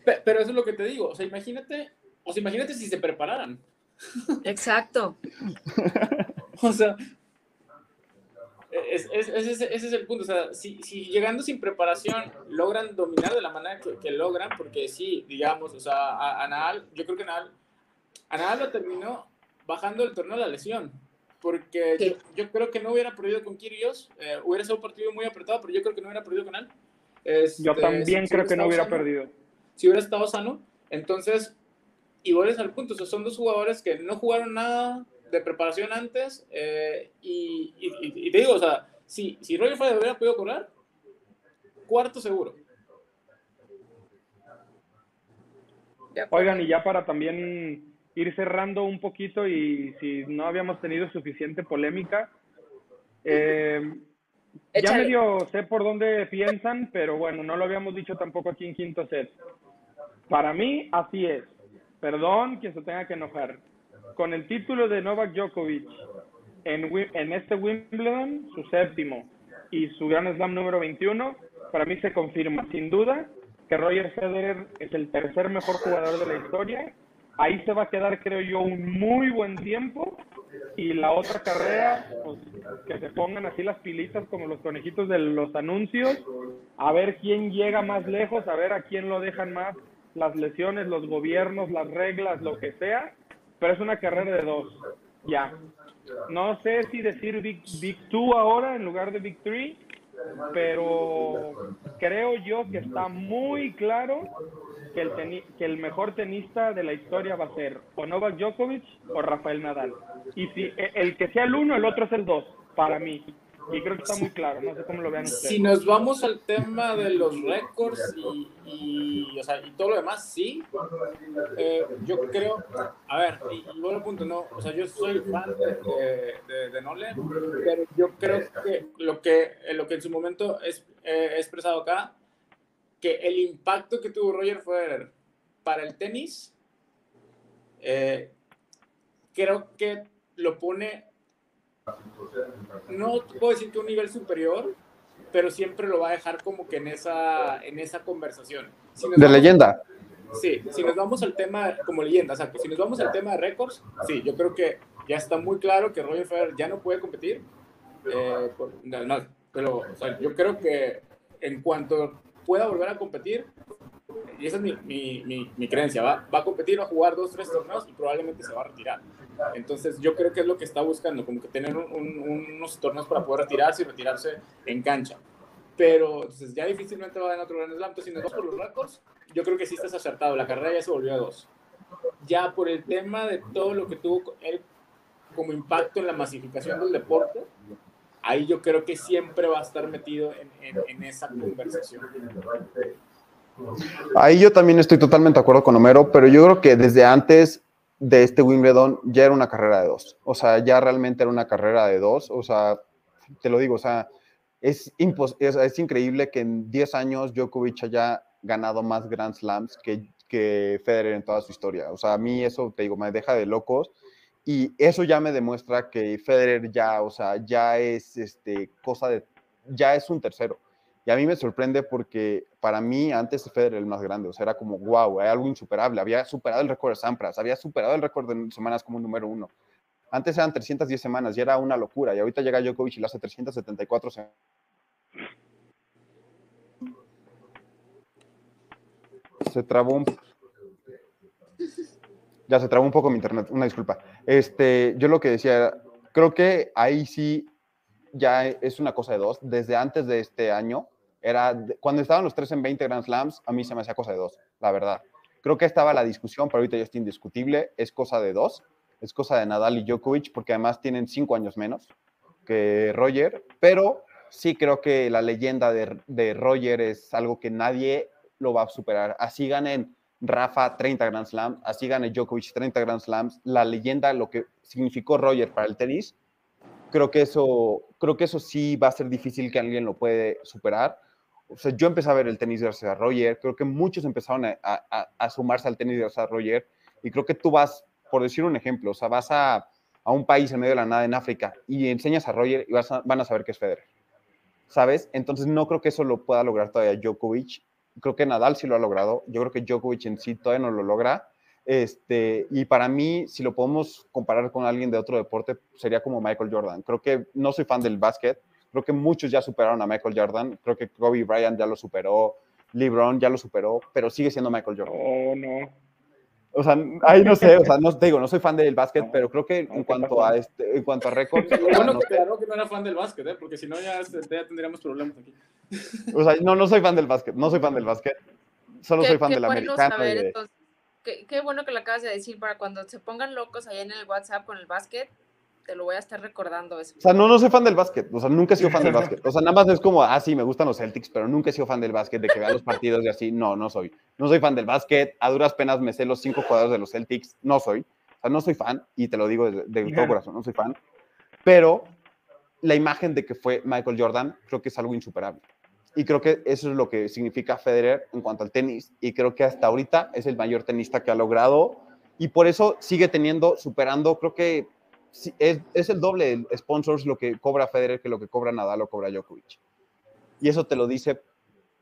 Pero eso es lo que te digo. O sea, imagínate, o sea, imagínate si se prepararan. Exacto. O sea, es- es- ese, es, ese es el punto. O sea, si, si llegando sin preparación logran dominar de la manera que, que logran, porque sí, digamos, o sea, a, a Nadal, yo creo que Nadal, a Nadal lo terminó bajando el torneo de la lesión. Porque Sí. yo, yo creo que no hubiera perdido con Kyrgios, eh, hubiera sido un partido muy apretado, pero yo creo que no hubiera perdido con él. Este, Yo también si- creo que no hubiera sano perdido. si hubiera estado sano. Entonces, igual es al punto. O sea, son dos jugadores que no jugaron nada de preparación antes. eh, y, y- y- y te digo, o sea, si, si Roger Federer hubiera podido correr, cuarto seguro. Oigan, y ya para también ir cerrando un poquito y si no habíamos tenido suficiente polémica, eh, ya medio sé por dónde piensan, pero bueno, no lo habíamos dicho tampoco aquí en quinto set. Para mí, así es. Perdón quien se tenga que enojar. Con el título de Novak Djokovic en, en este Wimbledon, su séptimo, y su Grand Slam número 21, para mí se confirma sin duda que Roger Federer es el tercer mejor jugador de la historia. Ahí se va a quedar, creo yo, un muy buen tiempo. Y la otra carrera, pues que se pongan así las pilitas como los conejitos de los anuncios, a ver quién llega más lejos, a ver a quién lo dejan más las lesiones, los gobiernos, las reglas, lo que sea. Pero es una carrera de dos, ya. No sé si decir Big, Big Two ahora en lugar de Big Three, pero creo yo que está muy claro que el, que el mejor tenista de la historia va a ser o Novak Djokovic o Rafael Nadal. Y si e- el que sea el uno, el otro es el dos, para mí. Y creo que está muy claro, no sé cómo lo vean ustedes. Si nos vamos al tema de los récords y, y, o sea, y todo lo demás, sí. Eh, yo creo, a ver, y, y bueno punto, no, o sea, yo soy fan de, de, Nole, pero yo creo que lo que, eh, lo que en su momento es, eh, he expresado acá, que el impacto que tuvo Roger Federer para el tenis, eh, creo que lo pone no puedo decir que un nivel superior, pero siempre lo va a dejar como que en esa, en esa conversación. Si De vamos- leyenda. Sí, si nos vamos al tema como leyenda, o sea, que si nos vamos al tema de récords, sí, yo creo que ya está muy claro que Roger Federer ya no puede competir. eh, por- no, no, pero o sea, yo creo que en cuanto pueda volver a competir, y esa es mi, mi, mi, creencia, va, va a competir, va a jugar dos, tres torneos y probablemente se va a retirar. Entonces yo creo que es lo que está buscando, como que tener un- un- unos torneos para poder retirarse y retirarse en cancha. Pero entonces ya difícilmente va a ganar otro Grand Slam. Entonces si nos por los récords, yo creo que sí estás acertado. La carrera ya se volvió a dos. Ya por el tema de todo lo que tuvo él como impacto en la masificación del deporte, ahí yo creo que siempre va a estar metido en, en- en esa conversación. Ahí yo también estoy totalmente de acuerdo con Homero, pero yo creo que desde antes de este Wimbledon ya era una carrera de dos. O sea, ya realmente era una carrera de dos. O sea, te lo digo, o sea, es, es, es increíble que en 10 años Djokovic haya ganado más Grand Slams que, que Federer en toda su historia. O sea, a mí eso, te digo, me deja de locos. Y eso ya me demuestra que Federer ya, o sea, ya es este, cosa de, ya es un tercero. Y a mí me sorprende porque para mí antes Federer era el más grande, o sea, era como, wow, hay algo insuperable. Había superado el récord de Sampras, había superado el récord de semanas como número uno. Antes eran 310 semanas y era una locura. Y ahorita llega Djokovic y lo hace 374 semanas. Se trabó un... Ya se trabó un poco mi internet, una disculpa. Este, yo lo que decía creo que ahí sí ya es una cosa de dos. Desde antes de este año, era cuando estaban los 3 en 20 Grand Slams, a mí se me hacía cosa de dos, la verdad. Creo que estaba la discusión, pero ahorita ya está indiscutible. Es cosa de dos. Es cosa de Nadal y Djokovic, porque además tienen cinco años menos que Roger. Pero sí creo que la leyenda de, de Roger es algo que nadie lo va a superar. Así ganen Rafa 30 Grand Slams, así gane Djokovic 30 Grand Slams. La leyenda, lo que significó Roger para el tenis, creo que eso, creo que eso sí va a ser difícil que alguien lo puede superar. O sea, yo empecé a ver el tenis gracias a Roger, creo que muchos empezaron a, a- sumarse al tenis gracias a Roger, y creo que tú vas, por decir un ejemplo, o sea, vas a, un país en medio de la nada en África y enseñas a Roger y van a saber que es Federer, ¿sabes? Entonces no creo que eso lo pueda lograr todavía Djokovic, creo que Nadal sí lo ha logrado, yo creo que Djokovic en sí todavía no lo logra, Este, y para mí, si lo podemos comparar con alguien de otro deporte, sería como Michael Jordan. Creo que no soy fan del básquet, creo que muchos ya superaron a Michael Jordan, creo que Kobe Bryant ya lo superó, LeBron ya lo superó, pero sigue siendo Michael Jordan. Oh, no. O sea, ahí no sé, o sea, no te digo, no soy fan del básquet, pero creo que en cuanto a este, en cuanto a Lo sea, bueno no que sé. claro que no era fan del básquet, ¿eh? porque si no ya, se- ya tendríamos problemas aquí. O sea, no, no soy fan del básquet, no soy fan del básquet, solo soy fan del bueno americano. y saber, de- entonces, qué, qué bueno que lo acabas de decir para cuando se pongan locos allá en el WhatsApp con el básquet, te lo voy a estar recordando eso. O sea, no, no soy fan del básquet, o sea, nunca he sido fan del básquet. O sea, nada más es como, ah, sí, me gustan los Celtics, pero nunca he sido fan del básquet, de que vea los partidos y así, no, no soy. No soy fan del básquet, a duras penas me sé los cinco jugadores de los Celtics, no soy. O sea, no soy fan, y te lo digo de, de todo corazón, no soy fan. Pero la imagen de que fue Michael Jordan, creo que es algo insuperable. Y creo que eso es lo que significa Federer en cuanto al tenis. Y creo que hasta ahorita es el mayor tenista que ha logrado. Y por eso sigue teniendo, superando, creo que sí, es, es el doble de sponsors lo que cobra Federer que lo que cobra Nadal o cobra Djokovic. Y eso te lo dice,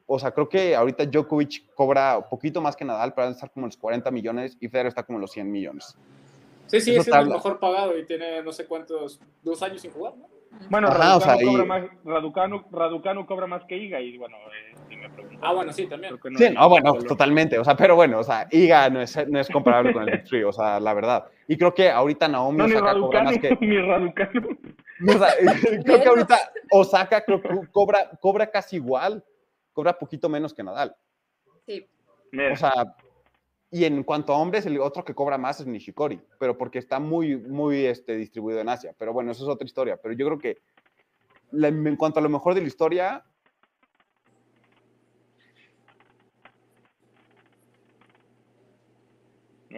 o sea, creo que ahorita Djokovic cobra un poquito más que Nadal, pero va a estar como en los 40 millones y Federer está como en los 100 millones. Sí, sí, es el mejor pagado y tiene no sé cuántos, dos años sin jugar, ¿no? Bueno, Ajá, o sea, Raducanu, cobra y- más, Raducanu, Raducanu cobra más que Iga y bueno, eh, si me preguntas. Ah, bueno, sí, también. no Sí, no, bueno, color. totalmente. O sea, pero bueno, o sea, Iga no es, no es comparable con el Big Three, o sea, la verdad. Y creo que ahorita Naomi No, Osaka cobra Raducanu, más que. ni Raducanu. O sea, creo que ahorita Osaka creo que cobra, cobra casi igual, cobra poquito menos que Nadal. Sí, O sea, y en cuanto a hombres, el otro que cobra más es Nishikori, pero porque está muy, muy este, distribuido en Asia. Pero bueno, eso es otra historia. Pero yo creo que la- en cuanto a lo mejor de la historia,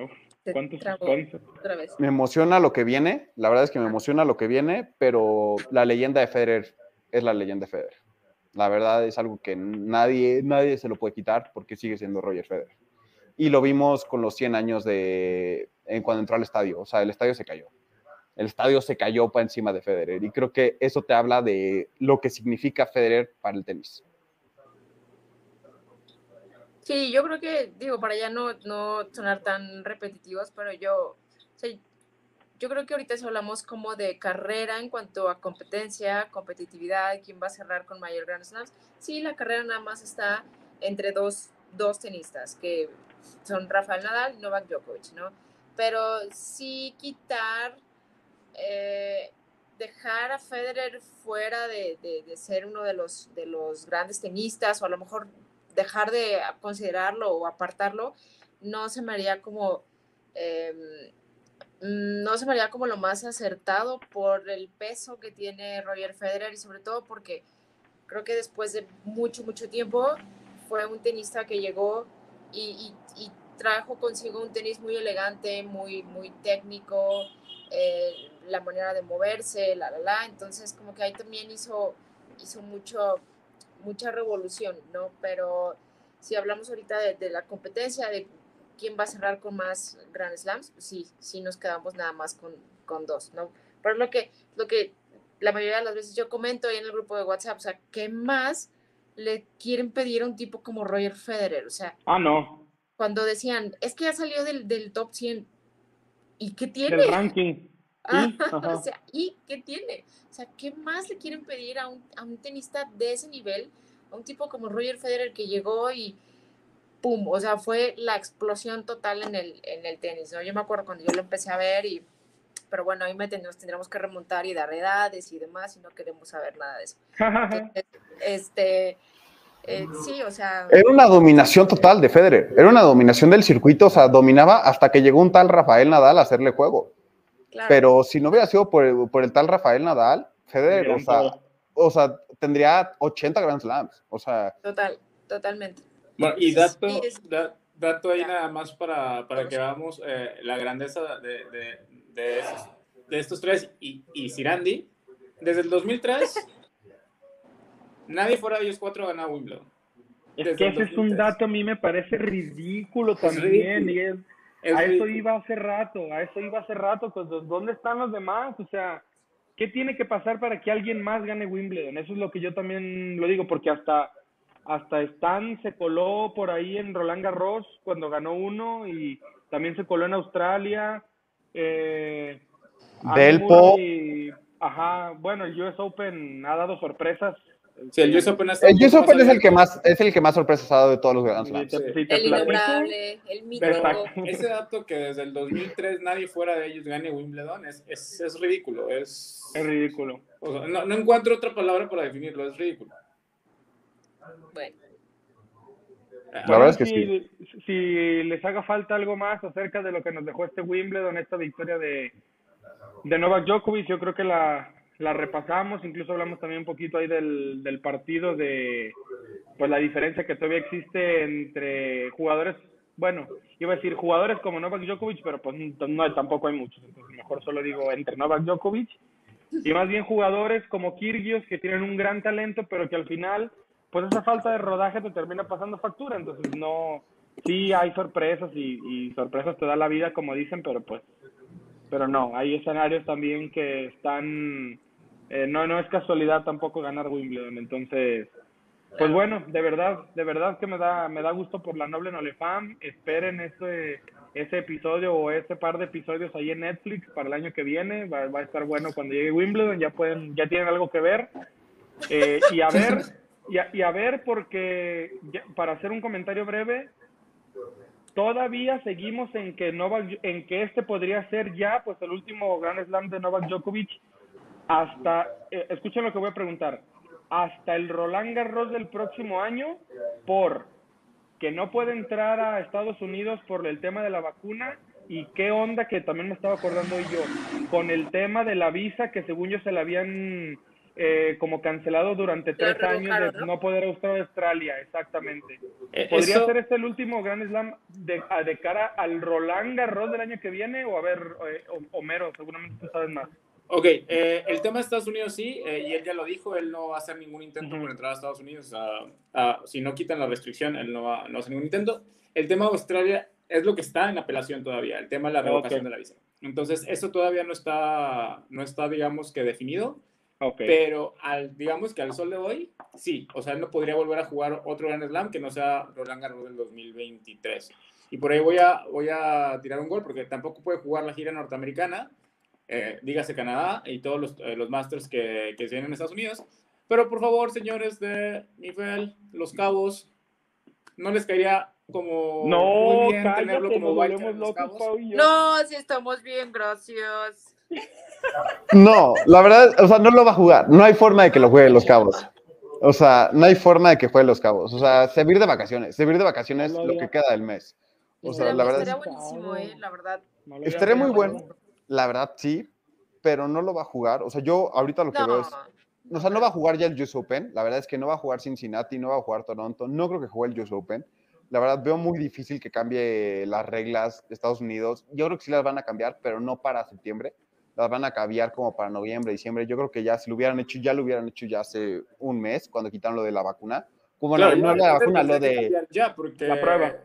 uf, te ¿cuántos trabó cuántos? otra vez. me emociona lo que viene. La verdad es que me emociona lo que viene, pero la leyenda de Federer es la leyenda de Federer. La verdad es algo que nadie, nadie se lo puede quitar porque sigue siendo Roger Federer. Y lo vimos con los 100 años de en cuando entró al estadio. O sea, el estadio se cayó. El estadio se cayó para encima de Federer. Y creo que eso te habla de lo que significa Federer para el tenis. Sí, yo creo que, digo, para ya no, no sonar tan repetitivos, pero yo, o yo creo que ahorita hablamos como de carrera en cuanto a competencia, competitividad, quién va a cerrar con mayor Grand Slams, sí, la carrera nada más está entre dos, dos tenistas, que son Rafael Nadal Novak Djokovic, ¿no? Pero sí quitar, eh, dejar a Federer fuera de, de- de ser uno de los, de los grandes tenistas, o a lo mejor dejar de considerarlo o apartarlo, no se me haría como, em, no se me haría como lo más acertado por el peso que tiene Roger Federer y sobre todo porque creo que después de mucho, mucho tiempo fue un tenista que llegó y, y- trajo consigo un tenis muy elegante, muy, muy técnico, eh, la manera de moverse, la, la, la. Entonces, como que ahí también hizo, hizo mucho, mucha revolución, ¿no? Pero si hablamos ahorita de, la competencia, de quién va a cerrar con más Grand Slams, pues sí, sí nos quedamos nada más con, con dos, ¿no? Pero lo que, lo que la mayoría de las veces yo comento ahí en el grupo de WhatsApp, o sea, ¿qué más le quieren pedir a un tipo como Roger Federer? O sea, Ah, no, cuando decían, es que ya salió del, del top 100, ¿y qué tiene? del ranking. Ah, o sea, ¿y qué tiene? O sea, ¿qué más le quieren pedir a un, a un tenista de ese nivel? A un tipo como Roger Federer que llegó y ¡pum! O sea, fue la explosión total en el, en el tenis, ¿no? Yo me acuerdo cuando yo lo empecé a ver y... Pero bueno, ahí me nos tendremos que remontar y dar edades y demás y no queremos saber nada de eso. Entonces, este... eh, sí, o sea... Era una dominación total de Federer. Era una dominación del circuito. O sea, dominaba hasta que llegó un tal Rafael Nadal a hacerle juego. claro, Pero si no hubiera sido por el, por el tal Rafael Nadal, Federer, o sea, o sea, tendría 80 Grand Slams. O sea, Total, totalmente. Bueno, y dato, Sí, es- da- dato ahí nada más para, para que veamos eh, la grandeza de, de, de, esos- de estos tres y, y Sirandi. Desde el 2003, nadie fuera de ellos cuatro ha ganado Wimbledon. Es Desde que el ese es un 2003. dato a mí me parece ridículo Es también, ridículo. Miguel. Es a eso ridículo. iba hace rato, a eso iba hace rato, pues ¿dónde están los demás? O sea, ¿qué tiene que pasar para que alguien más gane Wimbledon? Eso es lo que yo también lo digo, porque hasta, hasta Stan se coló por ahí en Roland Garros cuando ganó uno y, también se coló en Australia. Eh, Delpo. Murray, ajá, bueno, el US Open ha dado sorpresas. Sí, el US Open, ha estado El US Open es el que más, es el que más sorpresas ha dado de todos los Grand Slams. Sí. El innombrable, el mito. Ese dato que desde el 2003 nadie fuera de ellos gane Wimbledon es, es, es ridículo. Es, es ridículo. o sea, no, no encuentro otra palabra para definirlo, es ridículo. Bueno, La verdad es que si, si les haga falta algo más acerca de lo que nos dejó este Wimbledon, esta victoria de, de Novak Djokovic, yo creo que la, la repasamos, incluso hablamos también un poquito ahí del, del partido de pues la diferencia que todavía existe entre jugadores, bueno, iba a decir jugadores como Novak Djokovic, pero pues no, tampoco hay muchos, entonces mejor solo digo entre Novak Djokovic y más bien jugadores como Kyrgios que tienen un gran talento, pero que al final pues esa falta de rodaje te termina pasando factura, entonces no, sí hay sorpresas y, y sorpresas te da la vida como dicen, pero pues, pero no, hay escenarios también que están, eh, no, no es casualidad tampoco ganar Wimbledon, entonces, pues bueno, de verdad, de verdad que me da, me da gusto por la noble Nolefam, esperen ese, ese episodio o ese par de episodios ahí en Netflix para el año que viene, va, va a estar bueno cuando llegue Wimbledon, ya pueden, ya tienen algo que ver, eh, y a ver, y a, y a ver, porque para hacer un comentario breve, todavía seguimos en que Novak, en que este podría ser ya, pues el último Grand Slam de Novak Djokovic. Hasta, eh, escuchen lo que voy a preguntar, hasta el Roland Garros del próximo año, por que no puede entrar a Estados Unidos por el tema de la vacuna y qué onda que también me estaba acordando yo con el tema de la visa que según yo se la habían eh, como cancelado durante tres años de ¿no? no poder estar a Australia, exactamente. Eh, ¿Podría eso- ser este el último Grand Slam de, a- de cara al Roland Garros del año que viene? O a ver, eh, Homero, seguramente tú sabes más. Ok, eh, el tema de Estados Unidos sí, eh, y él ya lo dijo, él no va a hacer ningún intento Ujú. por entrar a Estados Unidos. ah, ah, si no quitan la restricción, él no va, no hacer ningún intento. El tema de Australia es lo que está en apelación todavía, el tema de la revocación Ok. de la visa. Entonces, eso todavía no está, no está, digamos que definido, Ok. pero al, digamos que al sol de hoy, sí, o sea, él no podría volver a jugar otro Grand Slam que no sea Roland Garros del 2023. Y por ahí voy a, voy a tirar un gol porque tampoco puede jugar la gira norteamericana, eh, dígase Canadá y todos los, eh, los Masters que, que se vienen en Estados Unidos. Pero por favor, señores de nivel, Los Cabos, ¿no les caería como No, muy bien cállate, tenerlo como en Los Cabos? Pau y yo. no, si estamos bien, gracias. No, la verdad, o sea, no lo va a jugar. No hay forma de que lo juegue los cabos. O sea, no hay forma de que juegue los cabos. O sea, servir de vacaciones. Servir de vacaciones No lo que queda del mes. O sea, la verdad, estaría es- buenísimo, eh, la verdad. No Estaría muy bueno. la verdad sí, pero no lo va a jugar. O sea, yo ahorita lo que veo es, o sea, no va a jugar ya el US Open. La verdad es que no va a jugar Cincinnati, no va a jugar Toronto. No creo que juegue el US Open. La verdad veo muy difícil que cambie las reglas de Estados Unidos. Yo creo que sí las van a cambiar, pero no para septiembre. Las van a cambiar como para noviembre, diciembre. Yo creo que ya si lo hubieran hecho, ya lo hubieran hecho ya hace un mes cuando quitaron lo de la vacuna. Como Claro, no, no la vacuna, lo de Ya, porque... La prueba.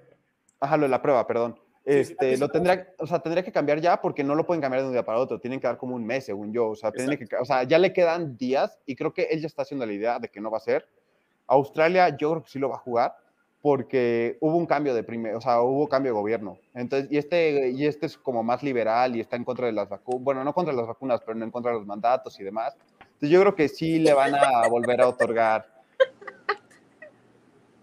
Ajá, lo de la prueba, perdón. Sí, sí, Este, lo tendría, o sea, tendría que cambiar ya porque no lo pueden cambiar de un día para otro. Tienen que dar como un mes, según yo. O sea, tiene que, o sea, ya le quedan días y creo que él ya está haciendo la idea de que no va a ser. Australia, yo creo que sí lo va a jugar porque hubo un cambio de primer, o sea, hubo cambio de gobierno. Entonces, y este, y este es como más liberal y está en contra de las vacunas, bueno, no contra las vacunas, pero en contra de los mandatos y demás. Entonces, yo creo que sí le van a volver a otorgar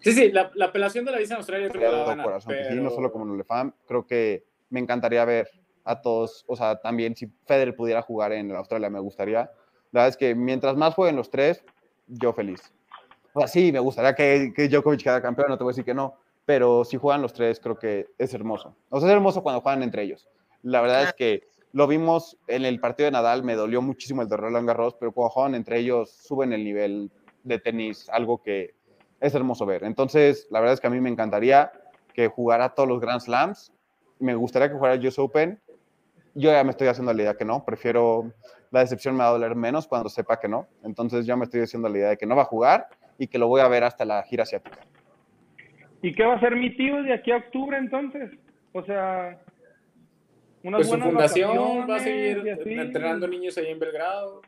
Sí, sí, la, la apelación de la visa en Australia creo la va a corazón. que sí, pero- no solo como Nolefam, creo que me encantaría ver a todos, o sea, también si Federer pudiera jugar en Australia, me gustaría. La verdad es que mientras más jueguen los tres, yo feliz. O sea, sí, me gustaría que, que Djokovic quedara campeón, no te voy a decir que no, pero si juegan los tres, creo que es hermoso. O sea, es hermoso cuando juegan entre ellos. La verdad es que lo vimos en el partido de Nadal, me dolió muchísimo el de Roland Garros, pero cuando juegan entre ellos, suben el nivel de tenis, algo que es hermoso ver. Entonces, la verdad es que a mí me encantaría que jugara todos los Grand Slams. Me gustaría que jugara el US Open. Yo ya me estoy haciendo la idea que no. Prefiero, la decepción me va a doler menos cuando sepa que no. Entonces, ya me estoy haciendo la idea de que no va a jugar y que lo voy a ver hasta la gira asiática. ¿Y qué va a hacer mi tío de aquí a octubre entonces? O sea, unas Pues su fundación va a seguir entrenando niños ahí en Belgrado.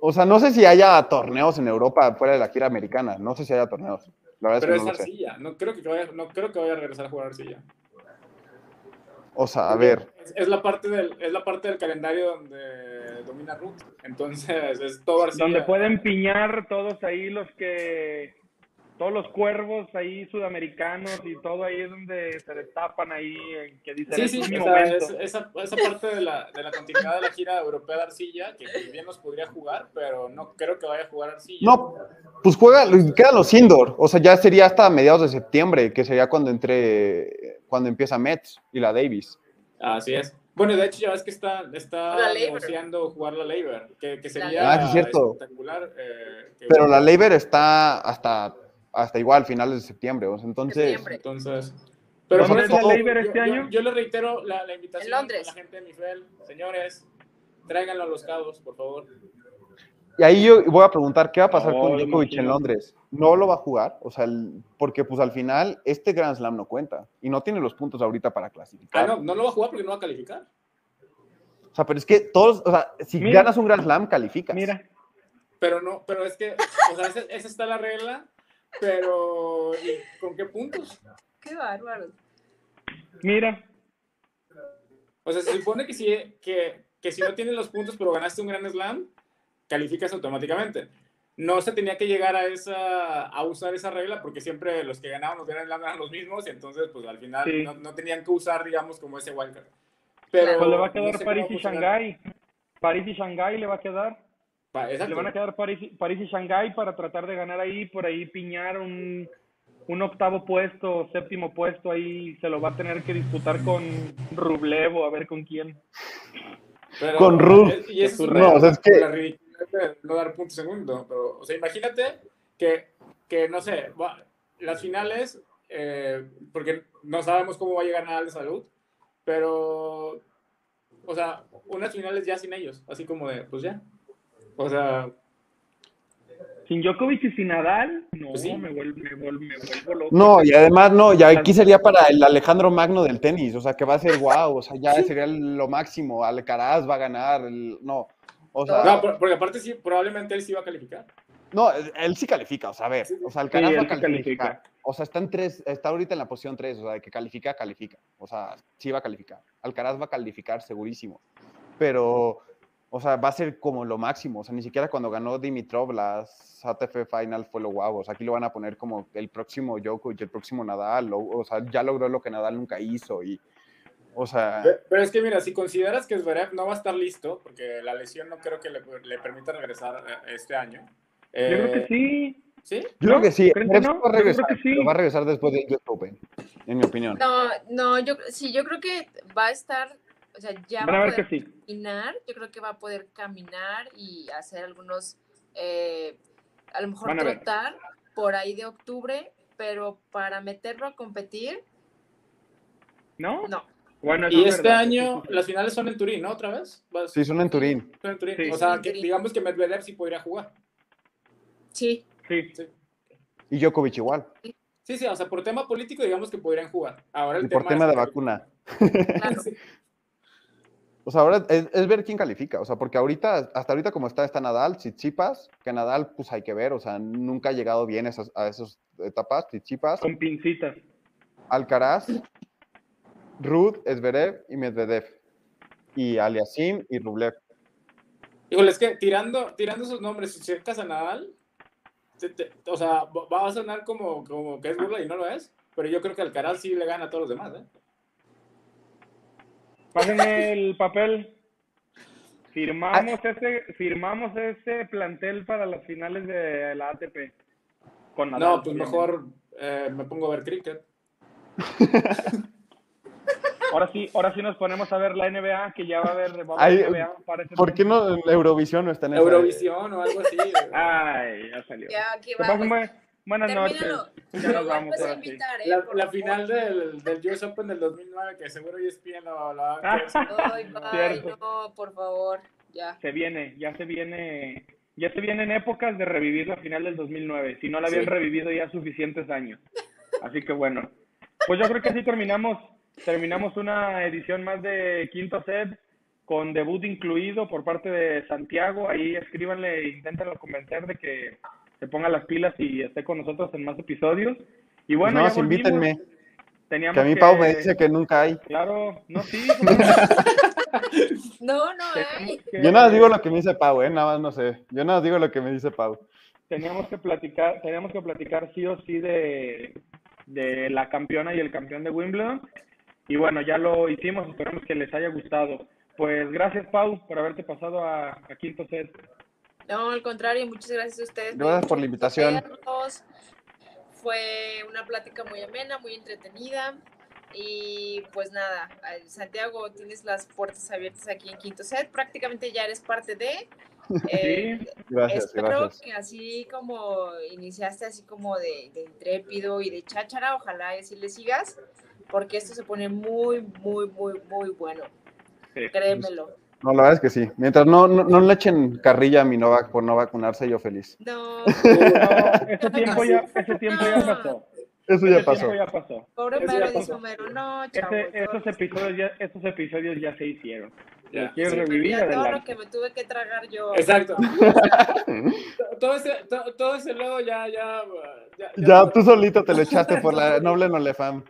O sea, no sé si haya torneos en Europa fuera de la gira americana. No sé si haya torneos. La verdad Pero es no arcilla. No creo que vaya, no creo que vaya a regresar a jugar arcilla. O sea, a ver, Es, es la parte del, es la parte del calendario donde domina Root. Entonces, es todo Arcilla. Donde pueden piñar todos ahí los que, todos los cuervos ahí sudamericanos y todo ahí es donde se destapan ahí, en que dicen, Sí, "Este sí, es mi o sea, momento". es- esa, esa parte de la, de la continuidad de la gira europea de Arcilla, que bien nos podría jugar, pero no creo que vaya a jugar Arcilla. no, pues juega, quedan los indoor. O sea, ya sería hasta mediados de septiembre, que sería cuando entre, cuando empieza Mets y la Davis. Así es. Bueno, de hecho, ya ves que está, está negociando jugar la Labor, que, que sería Ah, sí, cierto. espectacular. eh, que- Pero la Labor está hasta, hasta igual, finales de septiembre. o sea, entonces, Septiembre. Entonces, pero ¿Dónde por es eso, la Labor yo- este yo- año? Yo, le reitero la, la invitación En Londres. a la gente de Mifel. Señores, tráiganlo a los cabos, por favor. Y ahí yo voy a preguntar, ¿qué va a pasar No, con Djokovic en. Londres? ¿No lo va a jugar? O sea, el- porque pues al final este Grand Slam no cuenta y no tiene los puntos ahorita para Ah, clasificar. no, no lo va a jugar porque no va a calificar. O sea, pero es que todos, o sea, si Mira. ganas un Grand Slam, calificas. Mira, Pero no, pero es que, o sea, esa, esa está la regla, pero ¿y ¿con qué puntos? Qué bárbaro. mira, O sea, se supone que si, que, que si no tienes los puntos, pero ganaste un Grand Slam, calificas automáticamente. No se tenía que llegar a esa a usar esa regla porque siempre los que ganaban los eran los mismos y entonces pues al final Sí. no, no tenían que usar digamos como ese wildcard. Pero pues le va a no quedar sé París y. Shanghái. París y Shanghái le va a quedar. Pa- Le Exacto. van a quedar París, y- París y Shanghái para tratar de ganar ahí, por ahí piñar un, un octavo puesto, séptimo puesto, ahí se lo va a tener que disputar con Rublevo, a ver con quién. Pero- Con Ruth. Y eso es No, o sea, es que- no dar puntos segundo. Pero, o sea, imagínate que, que no sé, va- las finales, eh, porque no sabemos cómo va a llegar Nadal de salud, pero, o sea, unas finales ya sin ellos, así como de, pues ya. O sea, Sin Djokovic y sin Nadal, no, Pues sí. me, vuelvo, me, vuelvo, me vuelvo loco. No, y además no, ya aquí sería para el Alejandro Magno del tenis, o sea, que va a ser guau, o sea, ya sería lo máximo, Alcaraz va a ganar, el- no, o sea, no, por- porque aparte sí, probablemente él sí va a calificar. no, él sí califica, o sea, a ver, o sea, Alcaraz Sí, va a calificar, califica. o sea, está en tres, está ahorita en la posición 3, o sea, de que califica, califica, o sea, sí va a calificar, Alcaraz va a calificar segurísimo, pero, o sea, va a ser como lo máximo, o sea, ni siquiera cuando ganó Dimitrov las ATP Final fue lo guau, o sea, aquí lo van a poner como el próximo Djokovic, el próximo Nadal, o, o sea, ya logró lo que Nadal nunca hizo y, o sea, Pe- Pero es que mira, si consideras que Zverev no va a estar listo, porque la lesión no creo que le, le permita regresar eh, este año. Yo creo eh, que sí. ¿Sí? yo creo que sí, ¿Creen que Zverev no? va a Yo creo regresar, que sí. pero va a regresar después del US Open, en mi opinión. No, no, yo sí, yo creo que va a estar, o sea, ya Van va a a ver que poder sí. caminar, yo creo que va a poder caminar y hacer algunos, eh, a lo mejor ver. trotar por ahí de octubre, pero para meterlo a competir, ¿No? no. Bueno, Y es este verdad, año, las finales son en Turín, ¿no? ¿Otra vez? Vas- Sí, son en Turín. son en Turín. Sí. O sea, En que, Turín. digamos que Medvedev sí podría jugar. Sí, Sí. Y Djokovic igual. Sí, sí, o sea, por tema político, digamos que podrían jugar. Ahora el Y por tema de vacuna. claro. Sí. O sea, ahora es, es ver quién califica. O sea, porque ahorita, hasta ahorita como está, está Nadal, Tsitsipas, que Nadal, pues hay que ver. O sea, nunca ha llegado bien esas, a esas etapas. Tsitsipas, Con pincitas. Alcaraz, Ruth, Zverev y Medvedev. Y Aliasim y Rublev. Híjole, es que tirando, tirando esos nombres, si cercas a Nadal, te- te- o sea, va a sonar como, como que es burla y no lo es, pero yo creo que Alcaraz sí le gana a todos los demás, ¿eh? Pásenme el papel. Firmamos ese, firmamos ese plantel para las finales de la ATP. Con Nadal, No, pues mejor eh, me pongo a ver cricket. Ahora sí, ahora sí nos ponemos a ver la NBA, que ya va a haber, va a Ay, NBA ¿Por qué no en Eurovisión no está en esa? Eurovisión o algo así. Ay, ya salió. Ya, aquí vamos. buen- buenas noches. Termínalo. Ya nos vamos a sí. invitar, ¿eh? La, la final del, del US Open del 2009, que seguro ESPN lo, lo va a. Ay, bye, no, por favor, ya. Se viene, ya se viene, ya se vienen épocas de revivir la final del 2009. Si no la habían Sí. revivido ya suficientes años. Así que bueno, pues yo creo que así terminamos, terminamos una edición más de quinto set con debut incluido por parte de Santiago. Ahí escríbanle, inténtenlo convencer de que se ponga las pilas y esté con nosotros en más episodios. Y bueno, no, invítenme. teníamos Que a mí Pau me dice que nunca hay. Claro, no, sí. No, no hay. que- Yo nada más digo lo que me dice Pau, ¿eh? Nada más no sé. Yo nada más digo lo que me dice Pau. teníamos que platicar, teníamos que platicar sí o sí de, de la campeona y el campeón de Wimbledon. Y bueno, ya lo hicimos, esperamos que les haya gustado. Pues gracias, Pau, por haberte pasado a, a quinto set. No, al contrario, muchas gracias a ustedes. Gracias por la invitación. Fue una plática muy amena, muy entretenida. Y pues nada, Santiago, tienes las puertas abiertas aquí en Quinto Set. Prácticamente ya eres parte de. Eh, Sí, Gracias, Espero gracias. que así como iniciaste así como de, de intrépido y de cháchara, ojalá y así le sigas, porque esto se pone muy, muy, muy, muy bueno. sí. Créemelo. No, la verdad es que sí. Mientras no, no, no le echen carrilla a mi Novak por no vacunarse, yo feliz. No, No, ese tiempo ya, ese tiempo ya pasó. Eso Ese ya pasó. tiempo ya pasó. pobre Ese Homero, ya dice pasó. Homero, no, chavo. Ese- esos episodios ya, estos episodios ya se hicieron. Ya. Los quieres Sí, revivir, ya todo lo que me tuve que tragar yo. Exacto. todo, ese, todo, todo ese lodo ya, ya, ya. Ya tú solito te lo echaste por la noble Nolefam.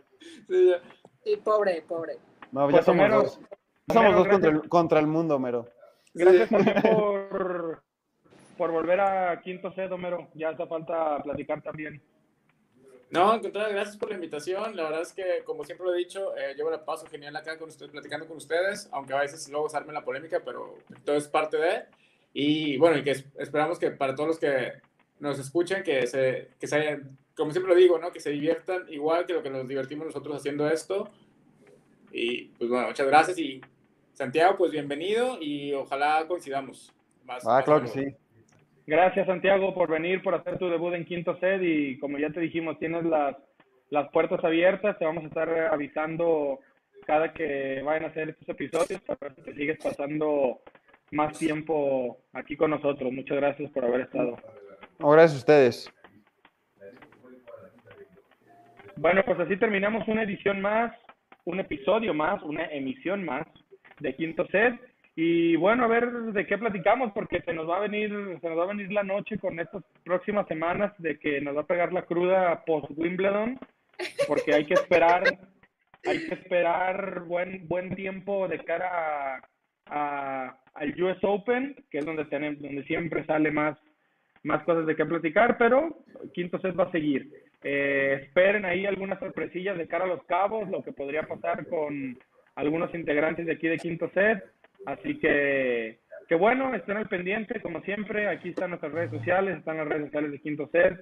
Sí, ya. Sí, pobre, pobre. No, ya Pues, somos Homero, dos. Ya somos Homero, dos contra el, contra el mundo, Mero. Gracias también por, por volver a quinto set, Homero. Ya hace falta platicar también. No, al contrario, gracias por la invitación. La verdad es que, como siempre lo he dicho, eh, yo me la paso genial acá con ustedes, platicando con ustedes, aunque a veces luego se arme la polémica, pero todo es parte de. Y bueno, y que es- esperamos que para todos los que nos escuchen, que se, que se hayan, como siempre lo digo, ¿no? Que se diviertan igual que lo que nos divertimos nosotros haciendo esto. Y pues bueno, muchas gracias. Y Santiago, pues bienvenido y ojalá coincidamos. Más, Ah, más claro que sí. Gracias, Santiago, por venir, por hacer tu debut en quinto set. Y como ya te dijimos, tienes las, las puertas abiertas. Te vamos a estar avisando cada que vayan a hacer estos episodios para si te sigues pasando más tiempo aquí con nosotros. Muchas gracias por haber estado. No, gracias a ustedes. Bueno, pues así terminamos una edición más, un episodio más, una emisión más de Quinto Set. Y bueno, a ver de qué platicamos, porque se nos va a venir, se nos va a venir la noche con estas próximas semanas de que nos va a pegar la cruda post Wimbledon, porque hay que esperar, hay que esperar buen, buen tiempo de cara a, al US Open, que es donde tenemos, donde siempre sale más, más cosas de qué platicar, pero Quinto Set va a seguir. Eh, esperen ahí algunas sorpresillas de cara a los cabos, lo que podría pasar con algunos integrantes de aquí de Quinto Set. Así que, que bueno, estén al pendiente, como siempre. Aquí están nuestras redes sociales, están las redes sociales de Quinto Set.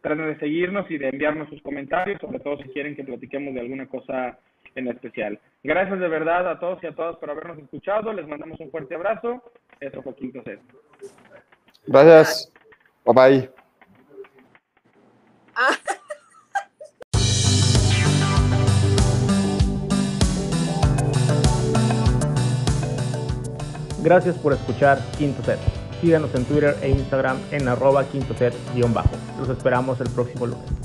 Traten de seguirnos y de enviarnos sus comentarios, sobre todo si quieren que platiquemos de alguna cosa en especial. Gracias de verdad a todos y a todas por habernos escuchado. Les mandamos un fuerte abrazo. Eso fue Quinto Set. Gracias. Bye bye. Ah. Gracias por escuchar Quinto Set. Síganos en Twitter e Instagram en arroba quinto set guion bajo. Los esperamos el próximo lunes.